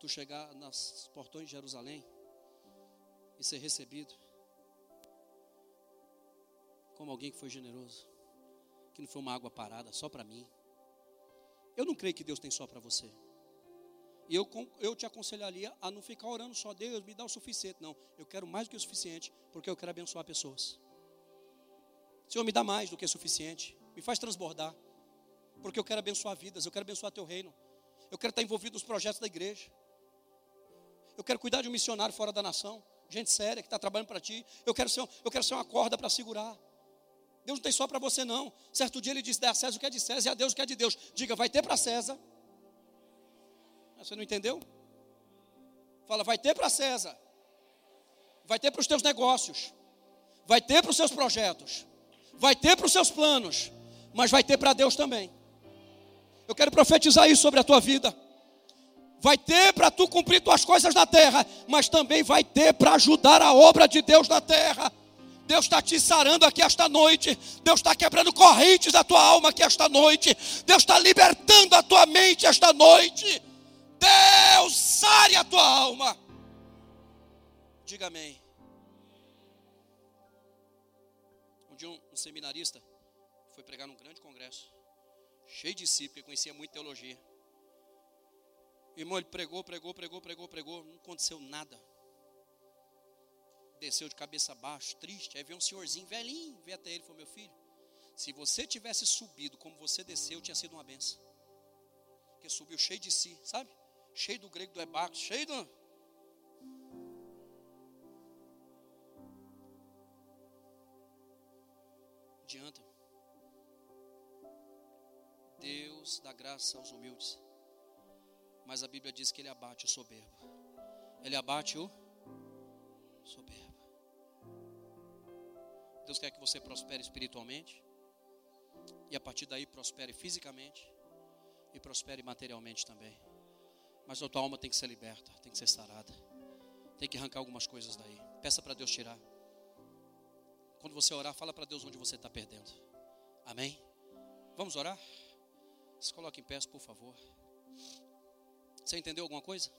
Tu chegar nos portões de Jerusalém e ser recebido como alguém que foi generoso, que não foi uma água parada só para mim. Eu não creio que Deus tem só para você. E eu, eu te aconselharia a não ficar orando só, Deus me dá o suficiente. Não, eu quero mais do que o suficiente, porque eu quero abençoar pessoas. Senhor, me dá mais do que o suficiente, me faz transbordar, porque eu quero abençoar vidas, eu quero abençoar teu reino, eu quero estar envolvido nos projetos da igreja, eu quero cuidar de um missionário fora da nação, gente séria que está trabalhando para ti, eu quero ser, eu quero ser uma corda para segurar. Deus não tem só para você, não. Certo dia ele disse: dá a César o que é de César e a Deus o que é de Deus. Diga, vai ter para César. Você não entendeu? Fala, vai ter para César. Vai ter para os teus negócios. Vai ter para os seus projetos. Vai ter para os seus planos. Mas vai ter para Deus também. Eu quero profetizar isso sobre a tua vida. Vai ter para tu cumprir tuas coisas na terra, mas também vai ter para ajudar a obra de Deus na terra. Deus está te sarando aqui esta noite. Deus está quebrando correntes da tua alma aqui esta noite. Deus está libertando a tua mente esta noite. Deus sare a tua alma. Diga amém. Dia um, um seminarista foi pregar num grande congresso, cheio de si, porque conhecia muito teologia. Irmão, ele pregou, pregou, pregou, pregou, pregou, não aconteceu nada desceu de cabeça baixa, triste. Aí veio um senhorzinho velhinho, veio até ele e falou: Meu filho, se você tivesse subido como você desceu, tinha sido uma benção. Porque subiu cheio de si, sabe? Cheio do grego do ebaco, cheio do. Deus dá graça aos humildes. Mas a Bíblia diz que ele abate o soberbo. Ele abate o soberbo. Deus quer que você prospere espiritualmente. E a partir daí prospere fisicamente. E prospere materialmente também. Mas a tua alma tem que ser liberta, tem que ser sarada. Tem que arrancar algumas coisas daí. Peça para Deus tirar. Quando você orar, fala para Deus onde você está perdendo. Amém? Vamos orar? Se coloque em pé, por favor. Você entendeu alguma coisa?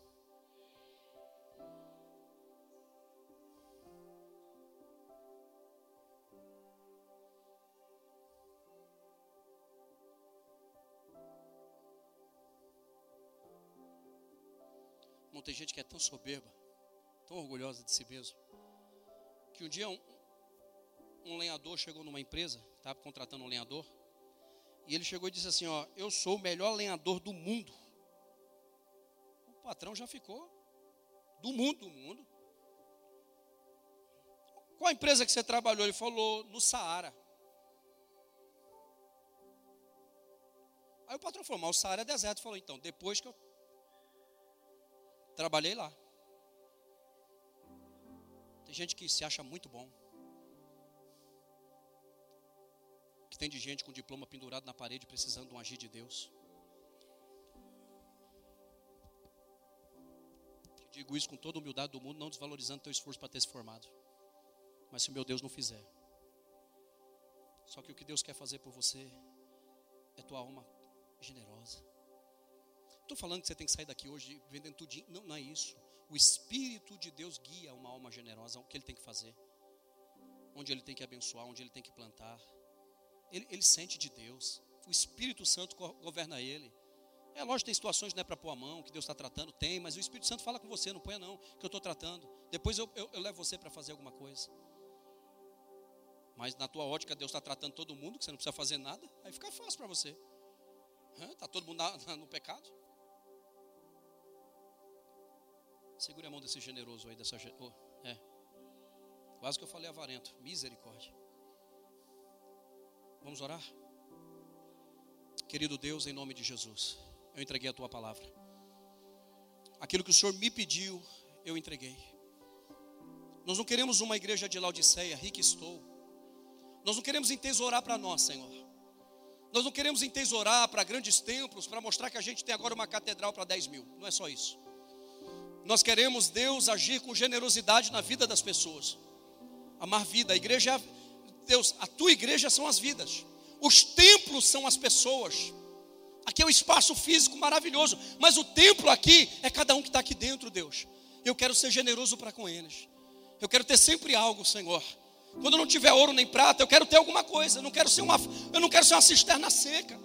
Irmão, tem gente que é tão soberba, tão orgulhosa de si mesmo, que um dia um, um lenhador chegou numa empresa, estava contratando um lenhador, e ele chegou e disse assim: Ó, eu sou o melhor lenhador do mundo. O patrão já ficou do mundo, do mundo. Qual a empresa que você trabalhou? Ele falou, no Saara. Aí o patrão falou, mas o Saara é deserto. Ele falou, então, depois que eu Trabalhei lá. Tem gente que se acha muito bom. Que tem de gente com diploma pendurado na parede precisando de um agir de Deus. digo isso com toda a humildade do mundo, não desvalorizando teu esforço para ter se formado. Mas se o meu Deus não fizer. Só que o que Deus quer fazer por você é tua alma generosa estou falando que você tem que sair daqui hoje vendendo tudinho. Não, não é isso. O Espírito de Deus guia uma alma generosa, o que ele tem que fazer. Onde ele tem que abençoar, onde ele tem que plantar. Ele, ele sente de Deus. O Espírito Santo governa ele. É lógico, tem situações que não é para pôr a mão, que Deus está tratando, tem, mas o Espírito Santo fala com você, não ponha não, que eu estou tratando. Depois eu, eu, eu levo você para fazer alguma coisa. Mas na tua ótica, Deus está tratando todo mundo, que você não precisa fazer nada, aí fica fácil para você. Está todo mundo na, no pecado. Segure a mão desse generoso aí, dessa. Oh, é. Quase que eu falei avarento. Misericórdia. Vamos orar? Querido Deus, em nome de Jesus, eu entreguei a tua palavra. Aquilo que o Senhor me pediu, eu entreguei. Nós não queremos uma igreja de Laodiceia, rica estou. Nós não queremos entesourar para nós, Senhor. Nós não queremos entesourar para grandes templos, para mostrar que a gente tem agora uma catedral para 10 mil. Não é só isso. Nós queremos Deus agir com generosidade na vida das pessoas. Amar vida. A igreja, é Deus, a tua igreja são as vidas. Os templos são as pessoas. Aqui é o espaço físico maravilhoso, mas o templo aqui é cada um que está aqui dentro, Deus. Eu quero ser generoso para com eles. Eu quero ter sempre algo, Senhor. Quando não tiver ouro nem prata, eu quero ter alguma coisa. Eu não quero ser uma, eu não quero ser uma cisterna seca.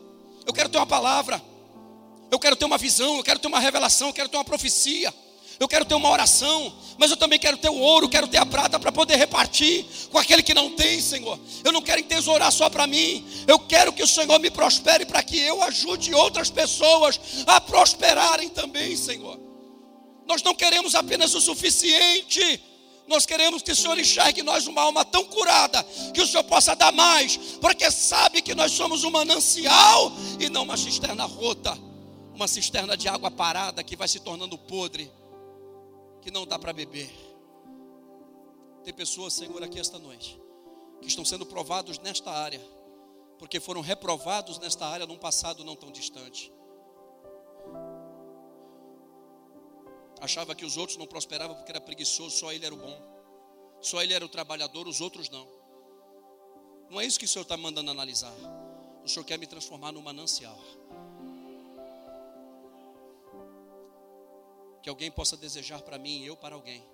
Eu quero ter uma palavra. Eu quero ter uma visão, eu quero ter uma revelação, eu quero ter uma profecia eu quero ter uma oração, mas eu também quero ter o ouro, quero ter a prata para poder repartir com aquele que não tem, Senhor. Eu não quero entesourar só para mim, eu quero que o Senhor me prospere para que eu ajude outras pessoas a prosperarem também, Senhor. Nós não queremos apenas o suficiente, nós queremos que o Senhor enxergue em nós uma alma tão curada, que o Senhor possa dar mais, porque sabe que nós somos um manancial e não uma cisterna rota, uma cisterna de água parada que vai se tornando podre que não dá para beber. Tem pessoas, Senhor, aqui esta noite, que estão sendo provados nesta área, porque foram reprovados nesta área num passado não tão distante. Achava que os outros não prosperavam porque era preguiçoso, só ele era o bom, só ele era o trabalhador, os outros não. Não é isso que o Senhor está mandando analisar. O Senhor quer me transformar num manancial. Que alguém possa desejar para mim e eu para alguém.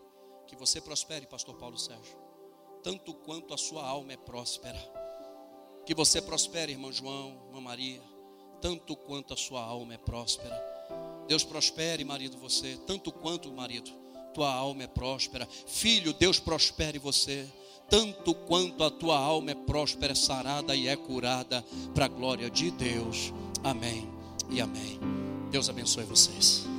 Que você prospere, Pastor Paulo Sérgio, tanto quanto a sua alma é próspera. Que você prospere, irmão João, irmã Maria, tanto quanto a sua alma é próspera. Deus prospere, marido, você, tanto quanto, marido, tua alma é próspera. Filho, Deus prospere você, tanto quanto a tua alma é próspera, sarada e é curada, para a glória de Deus. Amém e amém. Deus abençoe vocês.